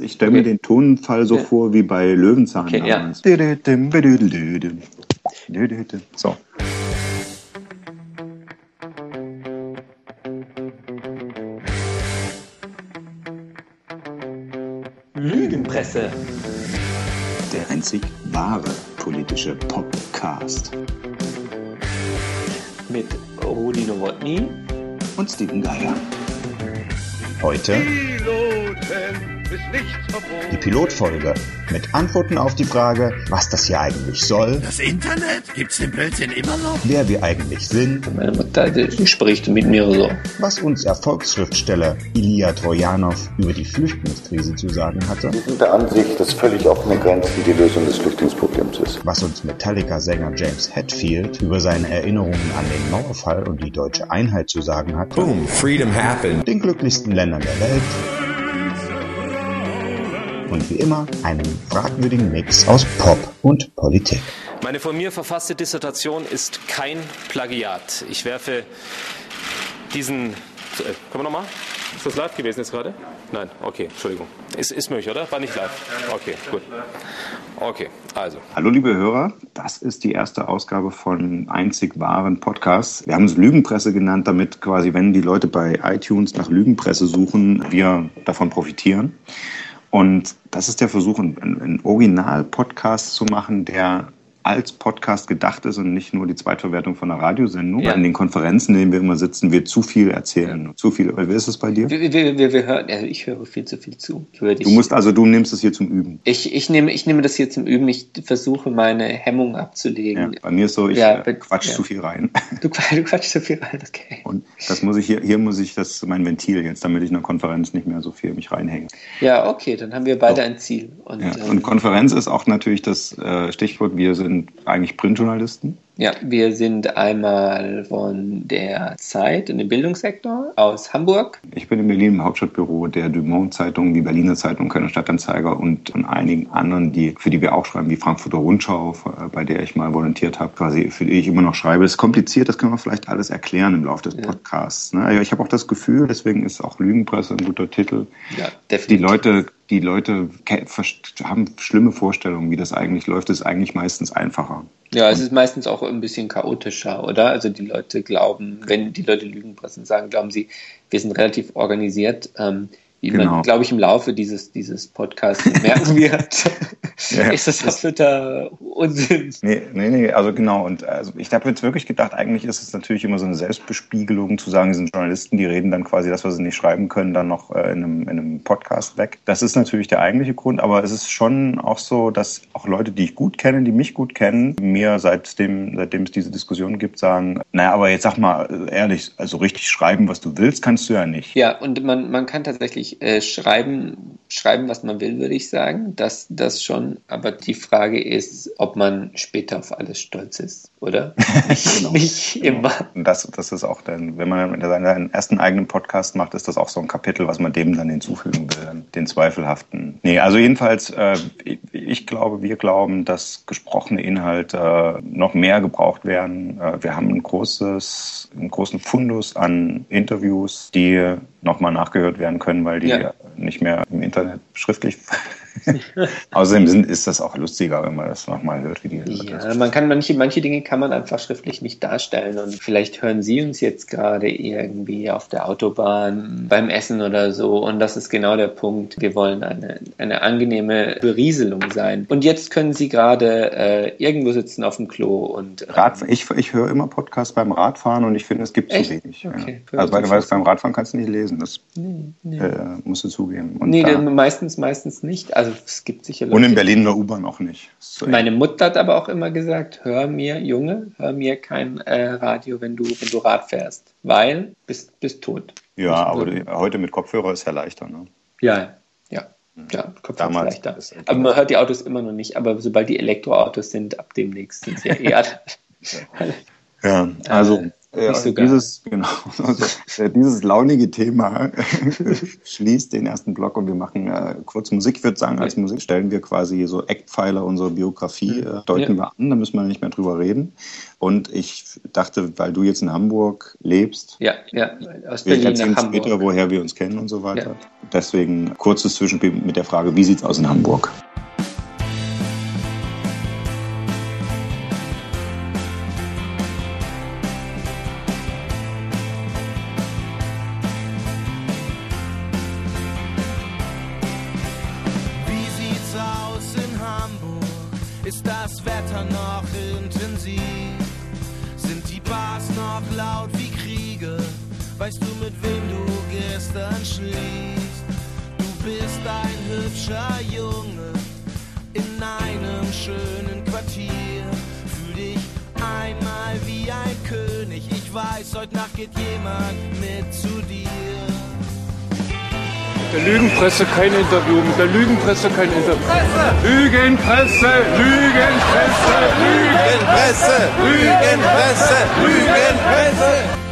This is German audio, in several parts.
Ich stelle mir den Tonfall so Ja. vor wie bei Löwenzahn Okay, ja. damals. So. Lügenpresse. Der einzig wahre politische Podcast. Mit Rudi Nowotny. Und Steven Geier. Heute Piloten. Die Pilotfolge mit Antworten auf die Frage, was das hier eigentlich soll, Das Internet? Gibt's den Blödsinn immer noch? wer wir eigentlich sind, Meine Mutter die spricht mit mir so. was uns Erfolgsschriftsteller Ilya Trojanov über die Flüchtlingskrise zu sagen hatte, Wir sind der Ansicht, dass völlig offene Grenzen die Lösung des Flüchtlingsproblems ist. was uns Metallica-Sänger James Hetfield über seine Erinnerungen an den Mauerfall und die deutsche Einheit zu sagen hatte, Boom, freedom happened. den glücklichsten Ländern der Welt und wie immer einen fragwürdigen Mix aus Pop und Politik. Meine von mir verfasste Dissertation ist kein Plagiat. Ich werfe diesen. Äh, können wir nochmal? Ist das live gewesen jetzt gerade? Nein, okay, Entschuldigung. Ist, ist möglich, oder? War nicht live. Okay, gut. Okay, also. Hallo liebe Hörer, das ist die erste Ausgabe von einzig wahren Podcasts. Wir haben es Lügenpresse genannt, damit quasi, wenn die Leute bei iTunes nach Lügenpresse suchen, wir davon profitieren. Und das ist der Versuch, einen, einen Original-Podcast zu machen, der als Podcast gedacht ist und nicht nur die Zweitverwertung von einer Radiosendung. Ja. In den Konferenzen, in denen wir immer sitzen, wir zu viel erzählen. Zu viel. Wie ist es bei dir? Wir, wir, wir, wir hören, also ich höre viel zu viel zu. Du musst also, du nimmst es hier zum Üben. ich, ich, nehme, ich nehme das hier zum Üben. Ich versuche meine Hemmung Ja, abzulegen. bei mir ist so, ich Ja, bei- quatsch ja. zu viel rein. Du, du quatschst so viel rein, okay. Und das muss ich hier, hier muss ich, das ist mein Ventil jetzt, damit ich in der Konferenz nicht mehr so viel mich reinhänge. Ja, okay, dann haben wir beide ein Ziel. Und, Ja. ähm, Und Konferenz ist auch natürlich das äh, Stichwort, wir sind eigentlich Printjournalisten. Ja, wir sind einmal von der Zeit in dem Bildungssektor aus Hamburg. Ich bin in Berlin im Hauptstadtbüro der Dumont Zeitung, die Berliner Zeitung, Kölner Stadtanzeiger und von einigen anderen, die, für die wir auch schreiben, wie Frankfurter Rundschau, äh, bei der ich mal volontiert habe, quasi für die ich immer noch schreibe. Das ist kompliziert, das können wir vielleicht alles erklären im Laufe des Podcasts. Ne? Ich habe auch das Gefühl, deswegen ist auch Lügenpresse ein guter Titel, Ja, die definitiv. Leute, die Leute ke- verst- haben schlimme Vorstellungen, wie das eigentlich läuft. Das ist eigentlich meistens einfacher. Ja, es ist meistens auch ein bisschen chaotischer, oder? Also die Leute glauben, wenn die Leute Lügenpressen sagen, glauben sie, wir sind relativ organisiert. Ähm, wie Genau. man, glaube ich, im Laufe dieses, dieses Podcasts merken wird, Ja, ist das absoluter Unsinn. Nee, nee, nee, also genau. Und also ich habe jetzt wirklich gedacht, eigentlich ist es natürlich immer so eine Selbstbespiegelung zu sagen, die sind Journalisten, die reden dann quasi das, was sie nicht schreiben können, dann noch äh, in, einem, in einem Podcast weg. Das ist natürlich der eigentliche Grund, aber es ist schon auch so, dass auch Leute, die ich gut kenne, die mich gut kennen, mir seitdem, seitdem es diese Diskussion gibt, sagen, naja, aber jetzt sag mal äh, ehrlich, also richtig schreiben, was du willst, kannst du ja nicht. Ja, und man, man kann tatsächlich äh, schreiben, schreiben, was man will, würde ich sagen. Das, das schon. Aber die Frage ist, ob man später auf alles stolz ist, oder? Nicht, Genau. nicht immer. Das, das ist auch dann, wenn man seinen ersten eigenen Podcast macht, ist das auch so ein Kapitel, was man dem dann hinzufügen will, den zweifelhaften. Nee, also jedenfalls, äh, ich, ich glaube, wir glauben, dass gesprochene Inhalte äh, noch mehr gebraucht werden. Äh, wir haben ein großes, einen großen Fundus an Interviews, die nochmal nachgehört werden können, weil die Ja. nicht mehr im Internet schriftlich. Außerdem ist das auch lustiger, wenn man das nochmal hört, wie die Ja, man kann manche, manche Dinge kann man einfach schriftlich nicht darstellen. Und vielleicht hören Sie uns jetzt gerade irgendwie auf der Autobahn beim Essen oder so. Und das ist genau der Punkt. Wir wollen eine, eine angenehme Berieselung sein. Und jetzt können Sie gerade äh, irgendwo sitzen auf dem Klo und äh, Rad, ich, ich höre immer Podcasts beim Radfahren und ich finde, es gibt Echt? zu wenig. Okay. Ja. Also, weil, weil beim Radfahren kannst du nicht lesen, das Äh, musst du zugeben. Und, Nee, da, meistens, meistens nicht. Also es gibt sicher und in Leute- Berlin in der U-Bahn auch nicht. So, Meine Mutter hat aber auch immer gesagt, hör mir, Junge, hör mir kein äh, Radio, wenn du, wenn du Rad fährst. Weil bist, bist tot. ja, aber die, heute mit Kopfhörer ist ja leichter. Ne? Ja, ja. Ja, Kopf Damals leichter. ist- Aber man hört die Autos immer noch nicht. Aber sobald die Elektroautos sind, ab demnächst sind sie ja eher. Ja, also Nicht so dieses, genau, also, äh, dieses launige Thema schließt den ersten Block und wir machen äh, kurz Musik. Ich würde sagen, als Musik stellen wir quasi so Eckpfeiler unserer Biografie, äh, deuten Ja. wir an, da müssen wir nicht mehr drüber reden. Und ich dachte, weil du jetzt in Hamburg lebst, ja, ja, aus wir Berlin erzählen nach Hamburg. später, woher wir uns kennen und so weiter. Deswegen kurzes Zwischenspiel mit der Frage, wie sieht's aus in Hamburg? Lügenpresse kein Interview, mit der Lügenpresse kein Interview. Lügenpresse, Lügenpresse, Lügenpresse, Lügenpresse, Lügenpresse. Wie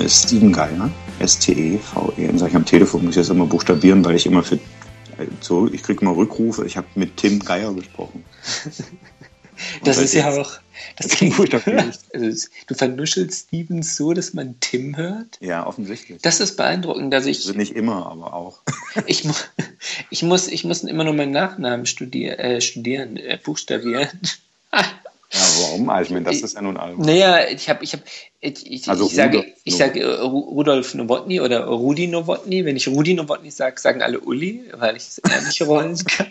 Mein Name ist Steven Geier, S-T-E-V-E-N. Sag ich am Telefon, muss ich das immer buchstabieren, weil ich immer für zurück, ich kriege immer Rückrufe. Ich habe mit Tim Geier gesprochen. Das ist ja auch. Das klingt ich. also, Du vernuschelst Stevens so, dass man Tim hört. Ja, offensichtlich. Das ist beeindruckend. Also ich, Also nicht immer, aber auch. ich, mu ich, muss, ich muss immer nur meinen Nachnamen studier äh, studieren, äh, buchstabieren. Ja, warum? Also, ich meine, das ist ja nun albern. Naja, ich habe, ich habe, ich, ich, Also ich sage, Rudolf ich sage Ru- Rudolf Nowotny oder Rudi Nowotny. Wenn ich Rudi Nowotny sage, sagen alle Uli, weil ich es eher nicht rollen kann.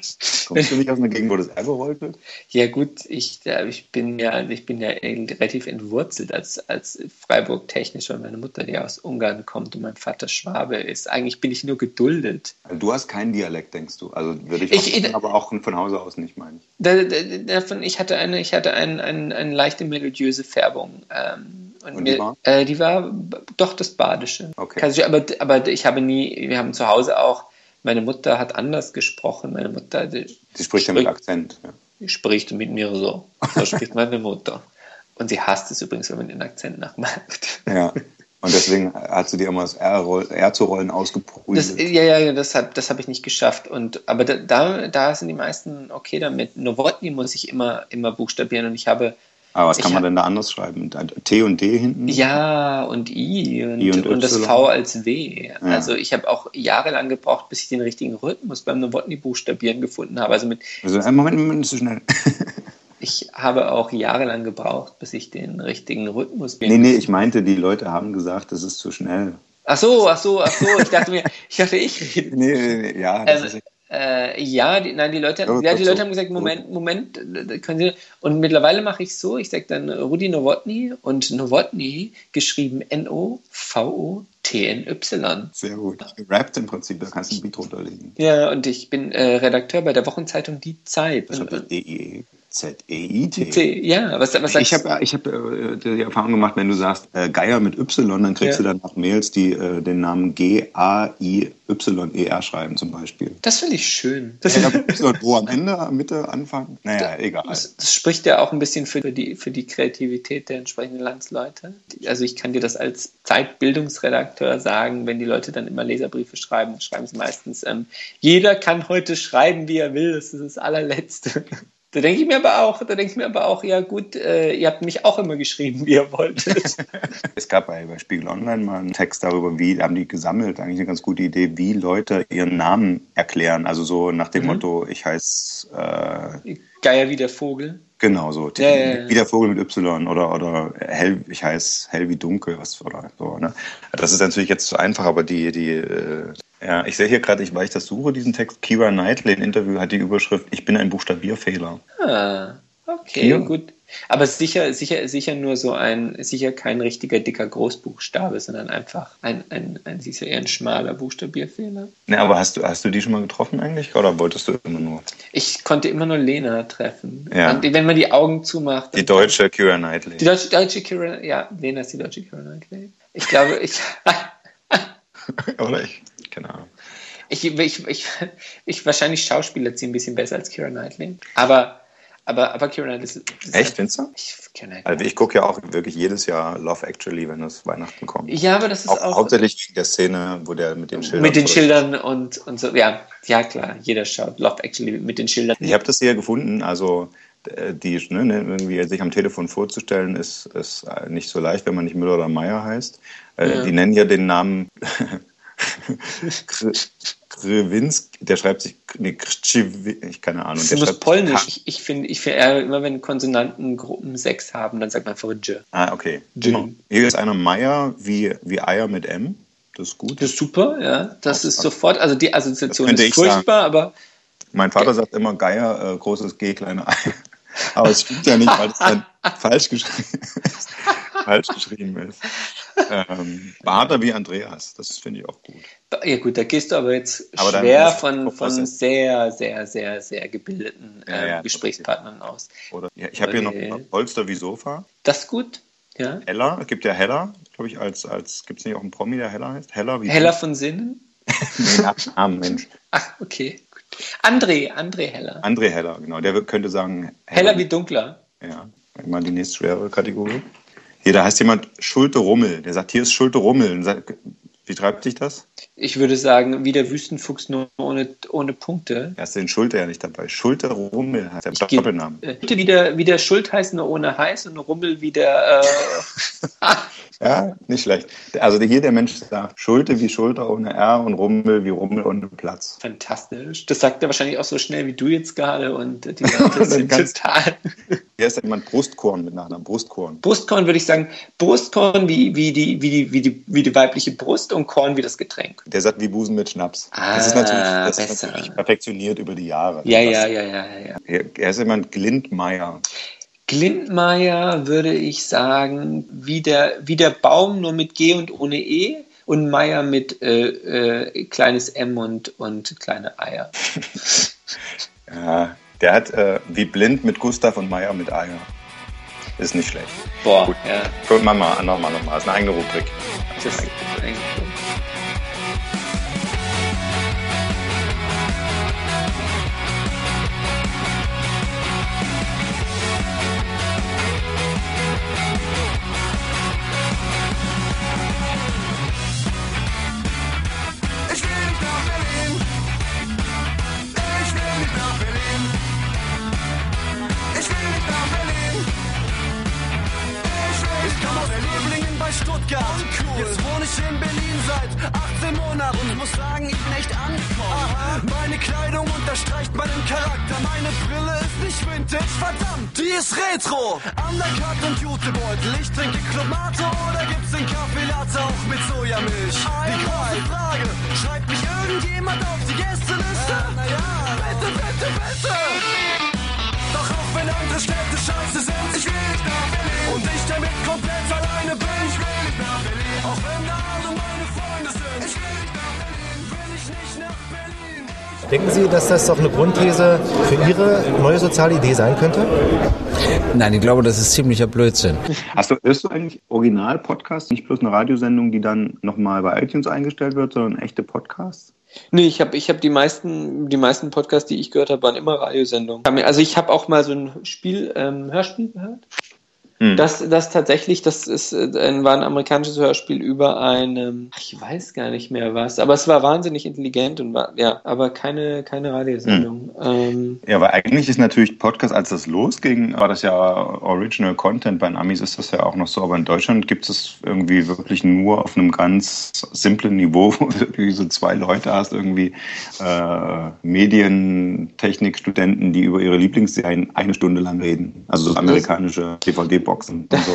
Kommst du nicht aus einer Gegend, wo das R gerollt wird? Ja gut, ich, äh, ich bin ja, ich bin ja relativ entwurzelt als, als Freiburg-technisch, weil meine Mutter, die aus Ungarn kommt und mein Vater Schwabe ist. Eigentlich bin ich nur geduldet. Also Du hast keinen Dialekt, denkst du. Also würde ich, Ich- auch, aber auch von Hause aus nicht, meine ich. Da, da, davon, ich hatte eine, ich hatte ein, ein, eine leichte melodiöse Färbung. Ähm, und Und die mir, war? Äh, die war doch das Badische. Okay. Also, aber, aber ich habe nie, wir haben zu Hause auch, meine Mutter hat anders gesprochen. Meine Mutter die, Sie spricht ja mit Akzent. Ja. spricht mit mir so. So spricht meine Mutter. Und sie hasst es übrigens, wenn man den Akzent nachmacht. ja. Und deswegen hat sie dir immer das R, R zu rollen ausgeprügelt. Ja, ja, ja, das habe das hab ich nicht geschafft. Und, aber da, da, da sind die meisten okay damit. Nowotny muss ich immer, immer buchstabieren und ich habe aber was ich kann man hab- denn da anders schreiben? T und D hinten? Ja, und I und, I und und, das. V als W. Ja. Also ich habe auch jahrelang gebraucht, bis ich den richtigen Rhythmus beim Nowotny-Buchstabieren gefunden habe. Also mit, Also, äh, Moment, Moment, zu schnell. ich habe auch jahrelang gebraucht, bis ich den richtigen Rhythmus nee, nee, ich meinte, die Leute haben gesagt, das ist zu schnell. Ach so, ach so, ach so. Ich dachte mir, ich dachte, ich rede. Nee, nee, nee ja, das Ähm, ist äh, ja, die, nein, die Leute, Ja, ja, die. Leute haben gesagt, Moment, Moment, können Sie, und mittlerweile mache ich so, ich sage dann Rudi Nowotny und Nowotny geschrieben N-O-V-O-T-N-Y. sehr gut. Gerappt im Prinzip, da kannst du ein Beat runterlegen. Ja, und ich bin äh, Redakteur bei der Wochenzeitung Die Zeit. Das Und, hat D-I-E-Z-E-I-T. C, ja, was, was sagst Ich habe ich hab, äh, die Erfahrung gemacht, wenn du sagst äh, Geier mit Y, dann kriegst Ja. du danach Mails, die äh, den Namen G-A-I-Y-E-R schreiben zum Beispiel. Das finde ich schön. Das, Ja, wo am Ende, Mitte, Anfang? Naja, egal. das, das spricht ja auch ein bisschen für die, für die Kreativität der entsprechenden Landsleute. Also ich kann dir das als Zeitbildungsredakteur sagen, wenn die Leute dann immer Leserbriefe schreiben, schreiben sie meistens, ähm, jeder kann heute schreiben, wie er will, das ist das allerletzte. Da denke ich mir aber auch, da denke ich mir aber auch, ja gut, äh, ihr habt mich auch immer geschrieben, wie ihr wolltet. Es gab bei, bei Spiegel Online mal einen Text darüber, wie haben die gesammelt, eigentlich eine ganz gute Idee, wie Leute ihren Namen erklären. Also so nach Mhm. dem Motto, ich heiße äh, Geier wie der Vogel. genau so, ja, ja. wie der Vogel mit Y oder oder hell, ich heiße hell wie dunkel, was oder so. Ne? Das ist natürlich jetzt zu einfach, aber die die äh, Ja, ich sehe hier gerade, ich, weil ich das suche, diesen Text. Kira Knightley im Interview hat die Überschrift Ich bin ein Buchstabierfehler. Ah, okay, Ja. gut. Aber sicher, sicher, sicher nur so ein, sicher kein richtiger dicker Großbuchstabe, sondern einfach ein, ein, ein sicher eher ein schmaler Buchstabierfehler. Ne, aber hast du, hast du die schon mal getroffen eigentlich? Oder wolltest du immer nur? Ich konnte immer nur Lena treffen. Ja. Und wenn man die Augen zumacht. Die deutsche Kira Knightley. Die deutsche, deutsche Kira, ja, Lena ist die deutsche Kira Knightley. Ich glaube, ich, Oder ich? Keine Ahnung. ich, ich, ich, ich, wahrscheinlich Schauspieler sie ein bisschen besser als Kira Knightley. Aber, aber, aber Kira Knightley ist, ist Echt, findest du? Ich. Also ich gucke ja auch wirklich jedes Jahr Love Actually, wenn es Weihnachten kommt. Ja, aber das ist Auch, auch, hauptsächlich wegen der Szene, wo der mit den Schildern. mit den zurück- Schildern und, und so. Ja, ja, klar, jeder schaut Love Actually mit den Schildern. Ich habe das hier gefunden, also äh, die, ne, ne, irgendwie sich am Telefon vorzustellen, ist, ist äh, nicht so leicht, wenn man nicht Müller oder Meier heißt. Äh, Ja. Die nennen ja den Namen Krywinski, der schreibt sich, nee, ich keine Ahnung. Das schreibt polnisch. Ich, ich finde, ich find, äh, immer wenn Konsonanten Gruppen 6 haben, dann sagt man einfach J. Ah, okay. Jim. Genau. Hier ist einer Meier wie, wie Eier mit M. Das ist gut. Das ist super, ja. Das ist sofort, also die Assoziation Das ist ich sagen. furchtbar, aber Mein Vater sagt immer Geier, äh, großes G, kleine Ei. Aber es stimmt ja nicht, weil es dann falsch geschrieben ist. falsch geschrieben ist. Ähm, Bader wie Andreas, das finde ich auch gut. ja gut, da gehst du aber jetzt Aber schwer ich von, von sehr, sehr, sehr, sehr gebildeten Ja, ähm, ja, Gesprächspartnern aus. Oder, ja, ich habe hier noch Okay. Polster wie Sofa. Das ist gut, ja. Heller, es gibt ja Heller, glaube ich, als, als gibt es nicht auch einen Promi, der Heller heißt? Heller wie Heller von Sinnen? Nee, Namen, Mensch. Ach, okay. Gut. André, André Heller. André Heller, genau. Der könnte sagen Heller wie dunkler. Ja, mal die nächste schwere Kategorie. Hier, da heißt jemand Schulte Rummel. Der sagt, hier ist Schulte Rummel. Und sagt, Wie schreibt sich das? Ich würde sagen, wie der Wüstenfuchs nur ohne, ohne Punkte. Hast du den Schulte ja nicht dabei. Schulte Rummel heißt der Ich Doppelnamen. Äh, wie der, wie der Schuld heißt, nur ohne Heiß und Rummel wie der. Äh, Ja, nicht schlecht. Also hier der Mensch sagt Schulte wie Schulter ohne R und Rummel wie Rummel ohne Platz. fantastisch. Das sagt er wahrscheinlich auch so schnell wie du jetzt gerade und die Leute sind total. Hier ist jemand Brustkorn mit Nachnamen. Brustkorn. Brustkorn würde ich sagen, Brustkorn wie, wie, die, wie, die, wie, die, wie die weibliche Brust und Korn wie das Getränk. Der sagt wie Busen mit Schnaps. Ah, das ist natürlich, das ist natürlich perfektioniert über die Jahre. Ja, ja, ja, ja, ja, ja. Er ist jemand Glindmeier. Glindmeier würde ich sagen, wie der, wie der Baum, nur mit G und ohne E. Und Meier mit äh, äh, kleines M und, und kleine Eier. Ja, der hat äh, wie blind mit Gustav und Meier mit Eier. Ist nicht schlecht. Boah, Gut. ja. Guck mal, mal, nochmal, nochmal. Ist eine eigene Rubrik. Das ist eigentlich cool. Ich Stuttgart. Jetzt wohne ich in Berlin seit 18 Monaten und muss sagen, ich bin echt angekommen. Meine Kleidung unterstreicht meinen Charakter. Meine Brille ist nicht vintage, verdammt, die ist retro. Undercut und Jutebeutel. Ich trinke Club Mate oder gibt's den Kaffee Latte auch mit Sojamilch? Die große Frage, schreibt mich irgendjemand auf die Gästeliste? naja, bitte, bitte, bitte. Doch auch wenn andere Städte scheiße sind, ich will nicht nach Berlin. Und ich damit komplett alleine bin, ich will Denken Sie, dass das auch eine Grundthese für Ihre neue soziale Idee sein könnte? Nein, ich glaube, das ist ziemlicher Blödsinn. Hast du, hörst du eigentlich Original-Podcasts? Nicht bloß eine Radiosendung, die dann nochmal bei iTunes eingestellt wird, sondern echte Podcasts? Nee, ich habe ich hab die meisten, die meisten Podcasts, die ich gehört habe, waren immer Radiosendungen. Also ich habe auch mal so ein Spiel, ähm, Hörspiel gehört. Hm. Das, das tatsächlich, das ist, äh, ein- war ein amerikanisches Hörspiel über ein, ach, ich weiß gar nicht mehr was, aber es war wahnsinnig intelligent und war, ja, aber keine, keine Radiosendung. Ähm, Ja, aber eigentlich ist natürlich Podcast, als das losging, war das ja Original Content. Bei den Amis ist das ja auch noch so, aber in Deutschland gibt es irgendwie wirklich nur auf einem ganz simplen Niveau, wo du wirklich so zwei Leute hast, irgendwie äh, Medientechnikstudenten, die über ihre Lieblingsserien eine Stunde lang reden. Also so amerikanische DVD-Podcast. Radioboxen und so.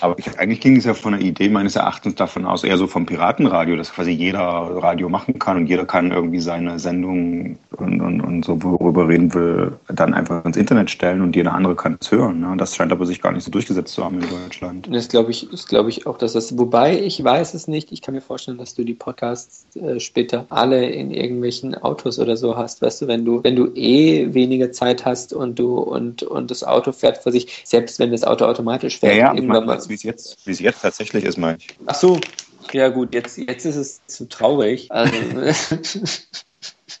Aber ich, eigentlich ging es ja von der Idee meines Erachtens davon aus, eher so vom Piratenradio, dass quasi jeder Radio machen kann und jeder kann irgendwie seine Sendung und, und, und so, worüber reden will, dann einfach ins Internet stellen und jeder andere kann es hören. Ne? Das scheint aber sich gar nicht so durchgesetzt zu haben in Deutschland. Das glaube ich, glaube ich auch, dass das, wobei ich weiß es nicht, ich kann mir vorstellen, dass du die Podcasts äh, später alle in irgendwelchen Autos oder so hast, weißt du, wenn du, wenn du eh weniger Zeit hast und du und, und das Auto fährt vor sich, selbst wenn das Auto automatisch fährt. Ja, ja irgendwann mal, wie es jetzt, wie es jetzt tatsächlich ist, meine ich. Ach so, ja gut, jetzt, jetzt ist es zu traurig. Also,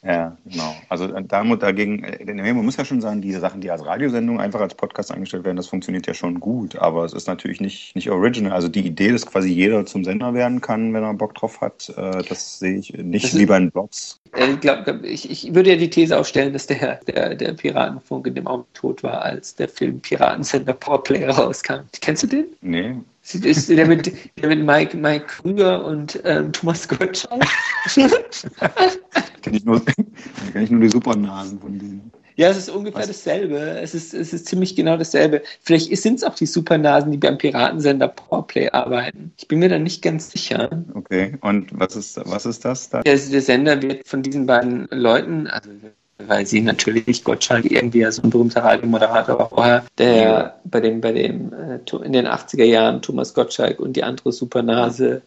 Ja, genau. Also äh, da muss dagegen, äh, man muss ja schon sagen, diese Sachen, die als Radiosendung einfach als Podcast eingestellt werden, das funktioniert ja schon gut. Aber es ist natürlich nicht, nicht original. Also die Idee, dass quasi jeder zum Sender werden kann, wenn er Bock drauf hat, äh, das sehe ich nicht Das wie ist- bei den Blogs. ich, glaub, ich, ich würde ja die These aufstellen, dass der, der, der Piratenfunk in dem Augenblick tot war, als der Film Piratensender Powerplay rauskam. Kennst du den? Nee. Ist der mit, der mit Mike, Mike Krüger und ähm, Thomas Gottschalk. Kenn ich nur, kenn ich nur die Supernasen von denen. Ja, es ist ungefähr dasselbe. Es ist, es ist ziemlich genau dasselbe. Vielleicht sind es auch die Supernasen, die beim Piratensender Powerplay arbeiten. Ich bin mir da nicht ganz sicher. Okay. Und was ist, was ist das da? Der, der Sender wird von diesen beiden Leuten, also weil sie natürlich Gottschalk irgendwie ja so ein berühmter Radiomoderator war vorher, der bei dem, bei dem äh, in den 80er Jahren Thomas Gottschalk und die andere Supernase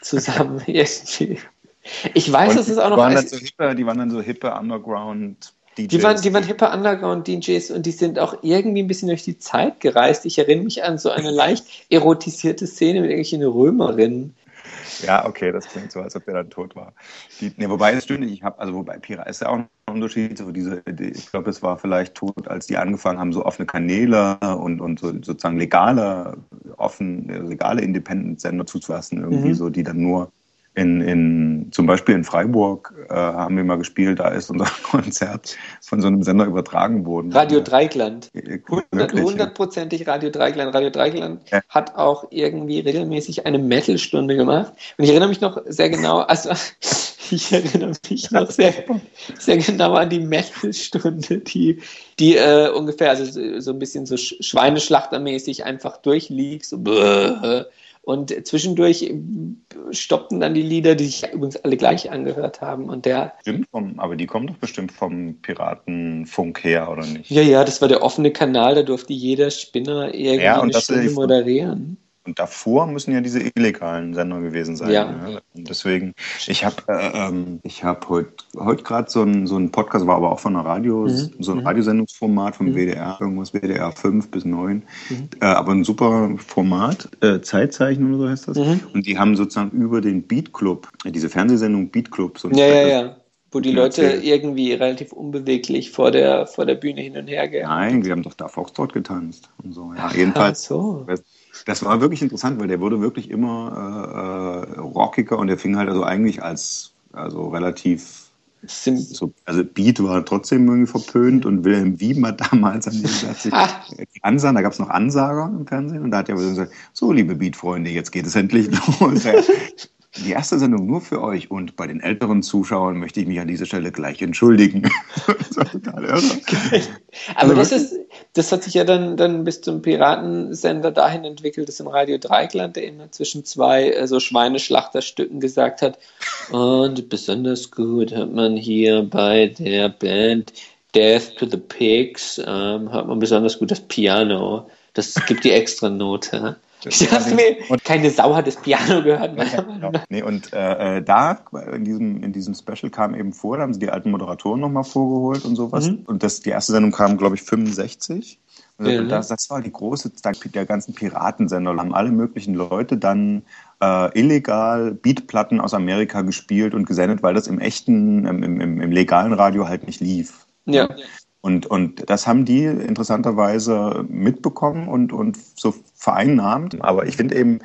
zusammen irgendwie. Ich weiß, Und dass es auch die noch waren dann als- so hippe, die waren dann so hippe Underground DJs. Die waren, die waren hippe Underground-DJs und die sind auch irgendwie ein bisschen durch die Zeit gereist. Ich erinnere mich an so eine leicht erotisierte Szene mit irgendwelchen Römerinnen. Ja, okay, das klingt so, als ob der dann tot war. Die, nee, wobei, das stimmt. Ich habe, also wobei Pira ist ja auch ein Unterschied. So diese, die, ich glaube, es war vielleicht tot, als die angefangen haben, so offene Kanäle und, und so, sozusagen legale, offen, äh, legale Independent-Sender zuzulassen, irgendwie Mhm. so, die dann nur in, in zum Beispiel in Freiburg äh, haben wir mal gespielt, da ist unser Konzert von so einem Sender übertragen worden. Radio Dreigland. Wirklich, Hundertprozentig Radio Dreigland. Radio Dreigland hat auch irgendwie regelmäßig eine Metal-Stunde gemacht. Und ich erinnere mich noch sehr genau, also ich erinnere mich noch sehr, sehr genau an die Metal-Stunde, die, die äh, ungefähr, also so, ein bisschen so Sch- Schweineschlachtermäßig einfach durchlief, so bäh. Und zwischendurch stoppten dann die Lieder, die sich übrigens alle gleich angehört haben. Und der, Stimmt, vom, aber die kommen doch bestimmt vom Piratenfunk her, oder nicht? ja, ja, das war der offene Kanal, da durfte jeder Spinner irgendwie Ja, eine Stunde moderieren. Und davor müssen ja diese illegalen Sender gewesen sein. Ja. Ne? Und deswegen, ich habe äh, ähm, ich hab heute heut gerade so ein, so ein Podcast, war aber auch von einer Radio, Mhm. so ein Mhm. Radiosendungsformat vom Mhm. WDR, irgendwas WDR 5 bis 9. Mhm. Äh, aber ein super Format, äh, Zeitzeichen oder so heißt das. Mhm. Und die haben sozusagen über den Beat Club, äh, diese Fernsehsendung Beat Club, so ein Ja, ja, ja. Wo die Leute irgendwie relativ unbeweglich vor der, vor der Bühne hin und her gehen. Nein, wir haben doch da Foxtrot getanzt und so. Ja, jedenfalls. so. Das war wirklich interessant, weil der wurde wirklich immer äh, äh, rockiger und der fing halt also eigentlich als also relativ so, also Beat war trotzdem irgendwie verpönt und Wilhelm hat damals an die, hat sich die Ansagen, da gab es noch Ansager im Fernsehen und da hat er gesagt, so liebe Beat-Freunde, jetzt geht es endlich los. Die erste Sendung nur für euch und bei den älteren Zuschauern möchte ich mich an dieser Stelle gleich entschuldigen. das war total irre. Aber Also das ist, das hat sich ja dann, dann bis zum Piratensender dahin entwickelt, dass im Radio Dreikland der immer zwischen zwei äh, so Schweineschlachterstücken gesagt hat. Und besonders gut hört man hier bei der Band Death to the Pigs, ähm, hört man besonders gut das Piano. Das gibt die extra Note. Ich dachte mir, keine Sau hat das Piano gehört. Meinung nach. Nee, und äh, äh, da, in diesem, in diesem Special kam eben vor, da haben sie die alten Moderatoren nochmal vorgeholt und sowas. Mhm. Und das, die erste Sendung kam, glaube ich, 65. Und Ja, ne? das, das war die große Zeit der ganzen Piratensender. Da haben alle möglichen Leute dann äh, illegal Beatplatten aus Amerika gespielt und gesendet, weil das im echten, im, im, im, im legalen Radio halt nicht lief. Ja. Und, und das haben die interessanterweise mitbekommen und, und so vereinnahmt. Aber ich finde eben,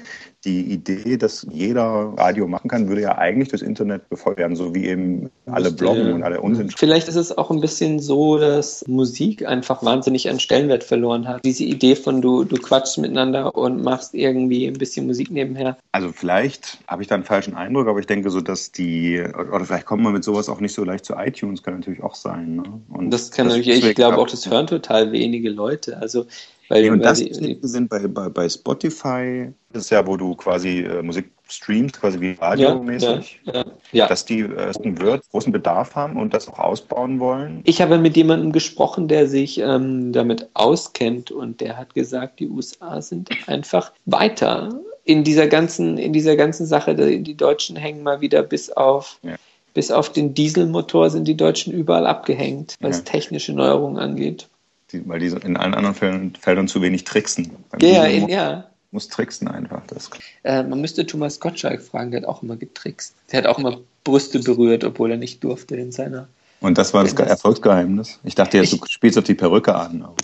die Idee, dass jeder Radio machen kann, würde ja eigentlich das Internet befeuern, so wie eben alle bloggen und alle Unsinn Vielleicht ist es auch ein bisschen so, dass Musik einfach wahnsinnig an Stellenwert verloren hat. Diese Idee von du, du quatschst miteinander und machst irgendwie ein bisschen Musik nebenher. Also vielleicht habe ich da einen falschen Eindruck, aber ich denke so, dass die, oder vielleicht kommt man mit sowas auch nicht so leicht zu iTunes, kann natürlich auch sein. Ne? Und Das kann natürlich, ich glaube auch, das hören total wenige Leute. Also Weil, und weil das die, sind bei, bei, bei Spotify, das ist ja, wo du quasi äh, Musik streamst, quasi wie radiomäßig, ja, ja, ja. dass die äh, wird, großen Bedarf haben und das auch ausbauen wollen. Ich habe mit jemandem gesprochen, der sich ähm, damit auskennt und der hat gesagt, die USA sind einfach weiter in dieser ganzen, in dieser ganzen Sache. Die, die Deutschen hängen mal wieder bis auf, Ja. bis auf den Dieselmotor sind die Deutschen überall abgehängt, was Ja. technische Neuerungen angeht. Die, weil die so in allen anderen Feldern, Feldern zu wenig tricksen. Ja, in, muss, ja. muss tricksen einfach. Das. Äh, man müsste Thomas Gottschalk fragen, der hat auch immer getrickst. Der hat auch immer Brüste berührt, obwohl er nicht durfte in seiner. Und das war das, Erfolgsgeheimnis. Ich dachte jetzt, du spielst auf die Perücke an. Aber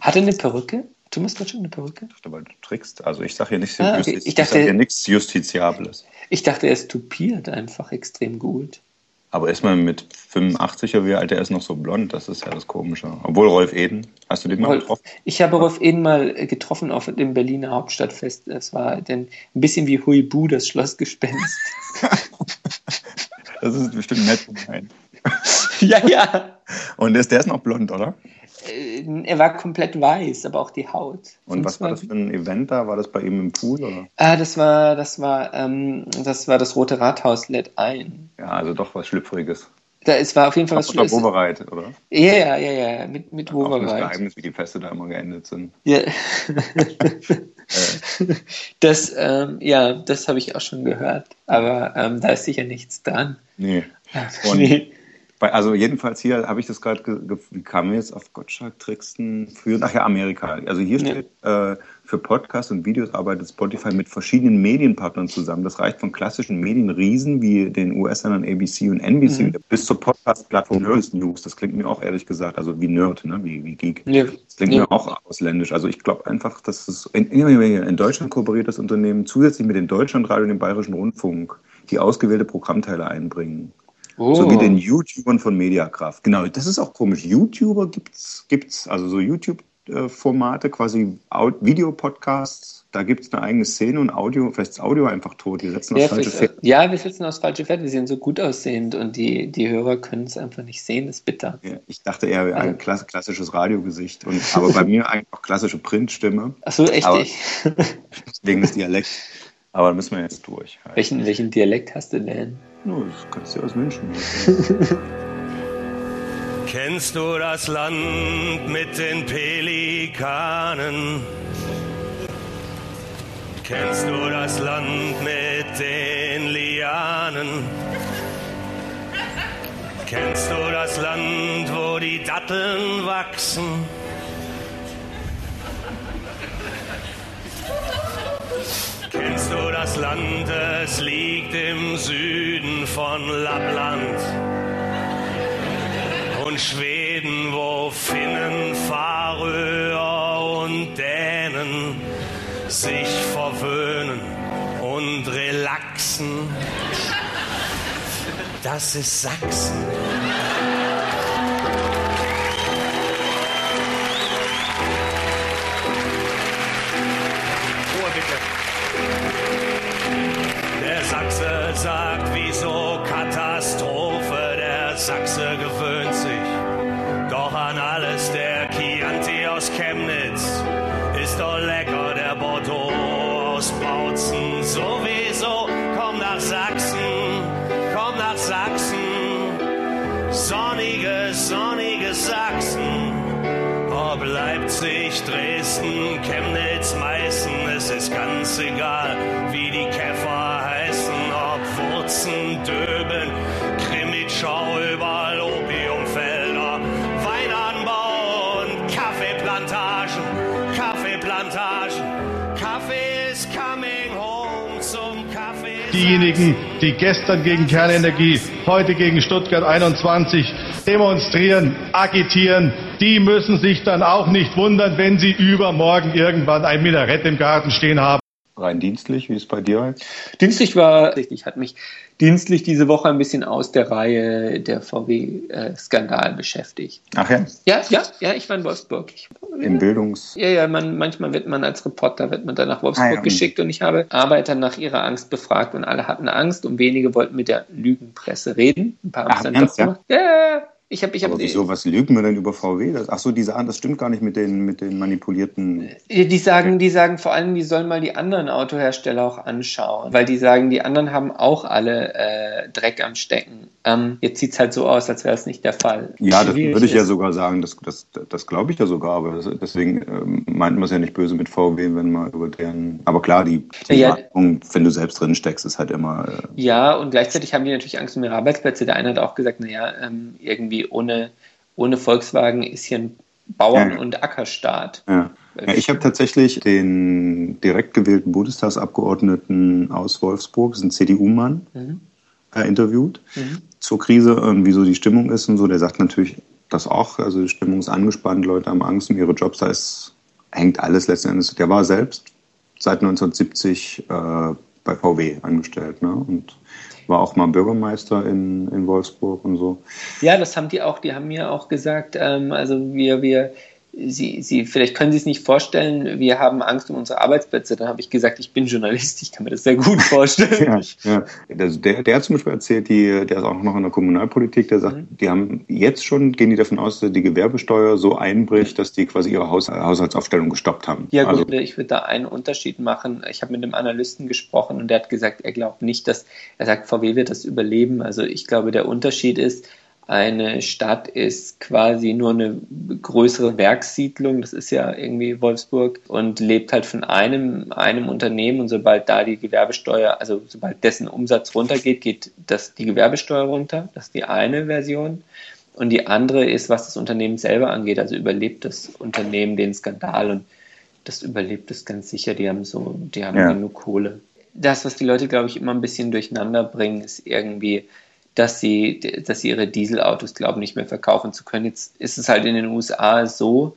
Hat er eine Perücke? Thomas Gottschalk eine Perücke? ich dachte, weil du trickst. Also ich sage hier nichts Ah, okay. Justiz- Ich dachte- sag hier nichts Justiziables. Ich dachte, er ist tupiert einfach extrem gut. Aber ist man mit 85 oder wie alt er ist noch so blond? Das ist ja das Komische. Obwohl Rolf Eden, hast du den mal getroffen? Ich habe Rolf Eden mal äh, getroffen auf dem Berliner Hauptstadtfest. Das war denn ein bisschen wie Huibu, das Schlossgespenst. Das ist bestimmt nett gemeint. ja, ja. Und ist, der ist noch blond, oder? Äh, Er war komplett weiß, aber auch die Haut. Und was war das für ein Event da? War das bei ihm im Pool? Oder? Ah, das war, das war, ähm, das war das Rote Rathaus lädt ein. Ja, also doch was Schlüpfriges. Da, es war auf jeden Fall was Oder Schlimmes. Wovereit, oder? Ja, ja, ja, ja, mit, mit Auch das Wovereit. Geheimnis, wie die Feste da immer geendet sind. Ja. das, ähm, ja, das habe ich auch schon gehört. Aber ähm, da ist sicher nichts dran. Nee. Und Nee. Also jedenfalls hier habe ich das gerade, ge ge wie kamen wir jetzt auf Gottschalk Tricksten? Für, ach ja, Amerika. Also hier Ja. steht, äh, für Podcasts und Videos arbeitet Spotify mit verschiedenen Medienpartnern zusammen. Das reicht von klassischen Medienriesen wie den US-Sendern ABC und NBC Mhm. bis zur Podcast-Plattform Nerd News. Das klingt mir auch ehrlich gesagt, also wie Nerd, ne? wie, wie Geek. Ja. Das klingt Ja. mir auch ausländisch. Also ich glaube einfach, dass es in, in Deutschland kooperiert das Unternehmen zusätzlich mit den Deutschlandradio und dem Bayerischen Rundfunk die ausgewählte Programmteile einbringen. Oh. Sowie den YouTubern von Mediakraft. Genau, das ist auch komisch. YouTuber gibt's, gibt's also so YouTube-Formate, quasi Au- Videopodcasts. Da gibt es eine eigene Szene und Audio, vielleicht ist Audio einfach tot. Die setzen auf Ja, falsche Fäden. ja, wir sitzen aufs falsche Pferd. Wir sind so gut aussehend und die, die Hörer können es einfach nicht sehen. Das ist bitter. Ja, Ich dachte eher ein klass klassisches Radiogesicht. Und, aber bei mir eigentlich auch klassische Printstimme. Ach so, echt? Aber- ich? Wegen des Dialekts. Aber da müssen wir jetzt durch. Halt. welchen, welchen Dialekt hast du denn? No, das kannst du dir was wünschen. Kennst du das Land mit den Pelikanen? Kennst du das Land mit den Lianen? Kennst du das Land, wo die Datteln wachsen? Das Land, es liegt im Süden von Lappland? und Schweden, wo Finnen, Färöer und Dänen sich verwöhnen und relaxen. Das ist Sachsen. Sagt, wieso Katastrophe, der Sachse gewöhnt sich doch an alles. Der Chianti aus Chemnitz ist doch lecker, der Bordeaux aus Bautzen sowieso. Komm nach Sachsen, komm nach Sachsen, sonnige, sonnige Sachsen. Ob Leipzig, Dresden, Chemnitz, Meißen, es ist ganz egal, Diejenigen, die gestern gegen Kernenergie, heute gegen Stuttgart 21 demonstrieren, agitieren, die müssen sich dann auch nicht wundern, wenn sie übermorgen irgendwann ein Minarett im Garten stehen haben. Rein dienstlich, wie ist es bei dir? Dienstlich war, ich hatte mich dienstlich diese Woche ein bisschen aus der Reihe der VW-Skandal beschäftigt. Ach ja, Ja, ja, ja, ich war in Wolfsburg. Ich, im Bildungs... ja, ja, man, manchmal wird man als Reporter wird man dann nach Wolfsburg Ah, ja. geschickt und ich habe Arbeiter nach ihrer Angst befragt und alle hatten Angst und wenige wollten mit der Lügenpresse reden. Ein paar haben Ach, es dann ernst, ja? Ja, ja, ja. Ich habe, ich habe. Aber wieso, was lügen wir denn über VW? Das, ach so, die sagen, das stimmt gar nicht mit den, mit den manipulierten. Die sagen, die sagen vor allem, die sollen mal die anderen Autohersteller auch anschauen, weil die sagen, die anderen haben auch alle äh, Dreck am Stecken. Ähm, jetzt sieht's halt so aus, als wäre es nicht der Fall. Ja, das Schwierig würde ich ja ist- sogar sagen, das, das, das glaube ich ja sogar, aber das, deswegen ähm, meint man es ja nicht böse mit VW, wenn man über deren. Aber klar, die, die Ja. Wartung, wenn du selbst drin steckst, ist halt immer. Äh, Ja, und gleichzeitig haben die natürlich Angst um ihre Arbeitsplätze. Der eine hat auch gesagt, naja, ähm, irgendwie ohne, ohne Volkswagen ist hier ein Bauern- Ja. und Ackerstaat. Ja. Ja, ich habe tatsächlich den direkt gewählten Bundestagsabgeordneten aus Wolfsburg, das ist ein CDU-Mann, Mhm. äh, interviewt Mhm. zur Krise und wie so die Stimmung ist und so. Der sagt natürlich das auch. Also die Stimmung ist angespannt, Leute haben Angst um ihre Jobs. Da ist, hängt alles letzten Endes. Der war selbst seit 1970 äh, bei VW angestellt ne? und war auch mal Bürgermeister in, in Wolfsburg und so. Ja, das haben die auch, die haben mir auch gesagt, ähm, also wir, wir, sie, sie, vielleicht können Sie es nicht vorstellen, wir haben Angst um unsere Arbeitsplätze. Dann habe ich gesagt, ich bin Journalist, ich kann mir das sehr gut vorstellen. Ja, ja. Also der, der hat zum Beispiel erzählt, die, der ist auch noch in der Kommunalpolitik, der sagt, Mhm. die haben jetzt schon, gehen die davon aus, dass die Gewerbesteuer so einbricht, dass die quasi ihre Haus, Haushaltsaufstellung gestoppt haben. Ja also, gut, ich würde da einen Unterschied machen. Ich habe mit einem Analysten gesprochen und der hat gesagt, er glaubt nicht, dass, er sagt, VW wird das überleben. Also ich glaube, der Unterschied ist, eine Stadt ist quasi nur eine größere Werkssiedlung, das ist ja irgendwie Wolfsburg, und lebt halt von einem, einem Unternehmen und sobald da die Gewerbesteuer, also sobald dessen Umsatz runtergeht, geht das, die Gewerbesteuer runter. Das ist die eine Version. Und die andere ist, was das Unternehmen selber angeht. Also überlebt das Unternehmen den Skandal und das überlebt es ganz sicher. Die haben so, die haben Ja. genug Kohle. Das, was die Leute, glaube ich, immer ein bisschen durcheinander bringen, ist irgendwie, dass sie, dass sie ihre Dieselautos glauben, nicht mehr verkaufen zu können. Jetzt ist es halt in den USA so,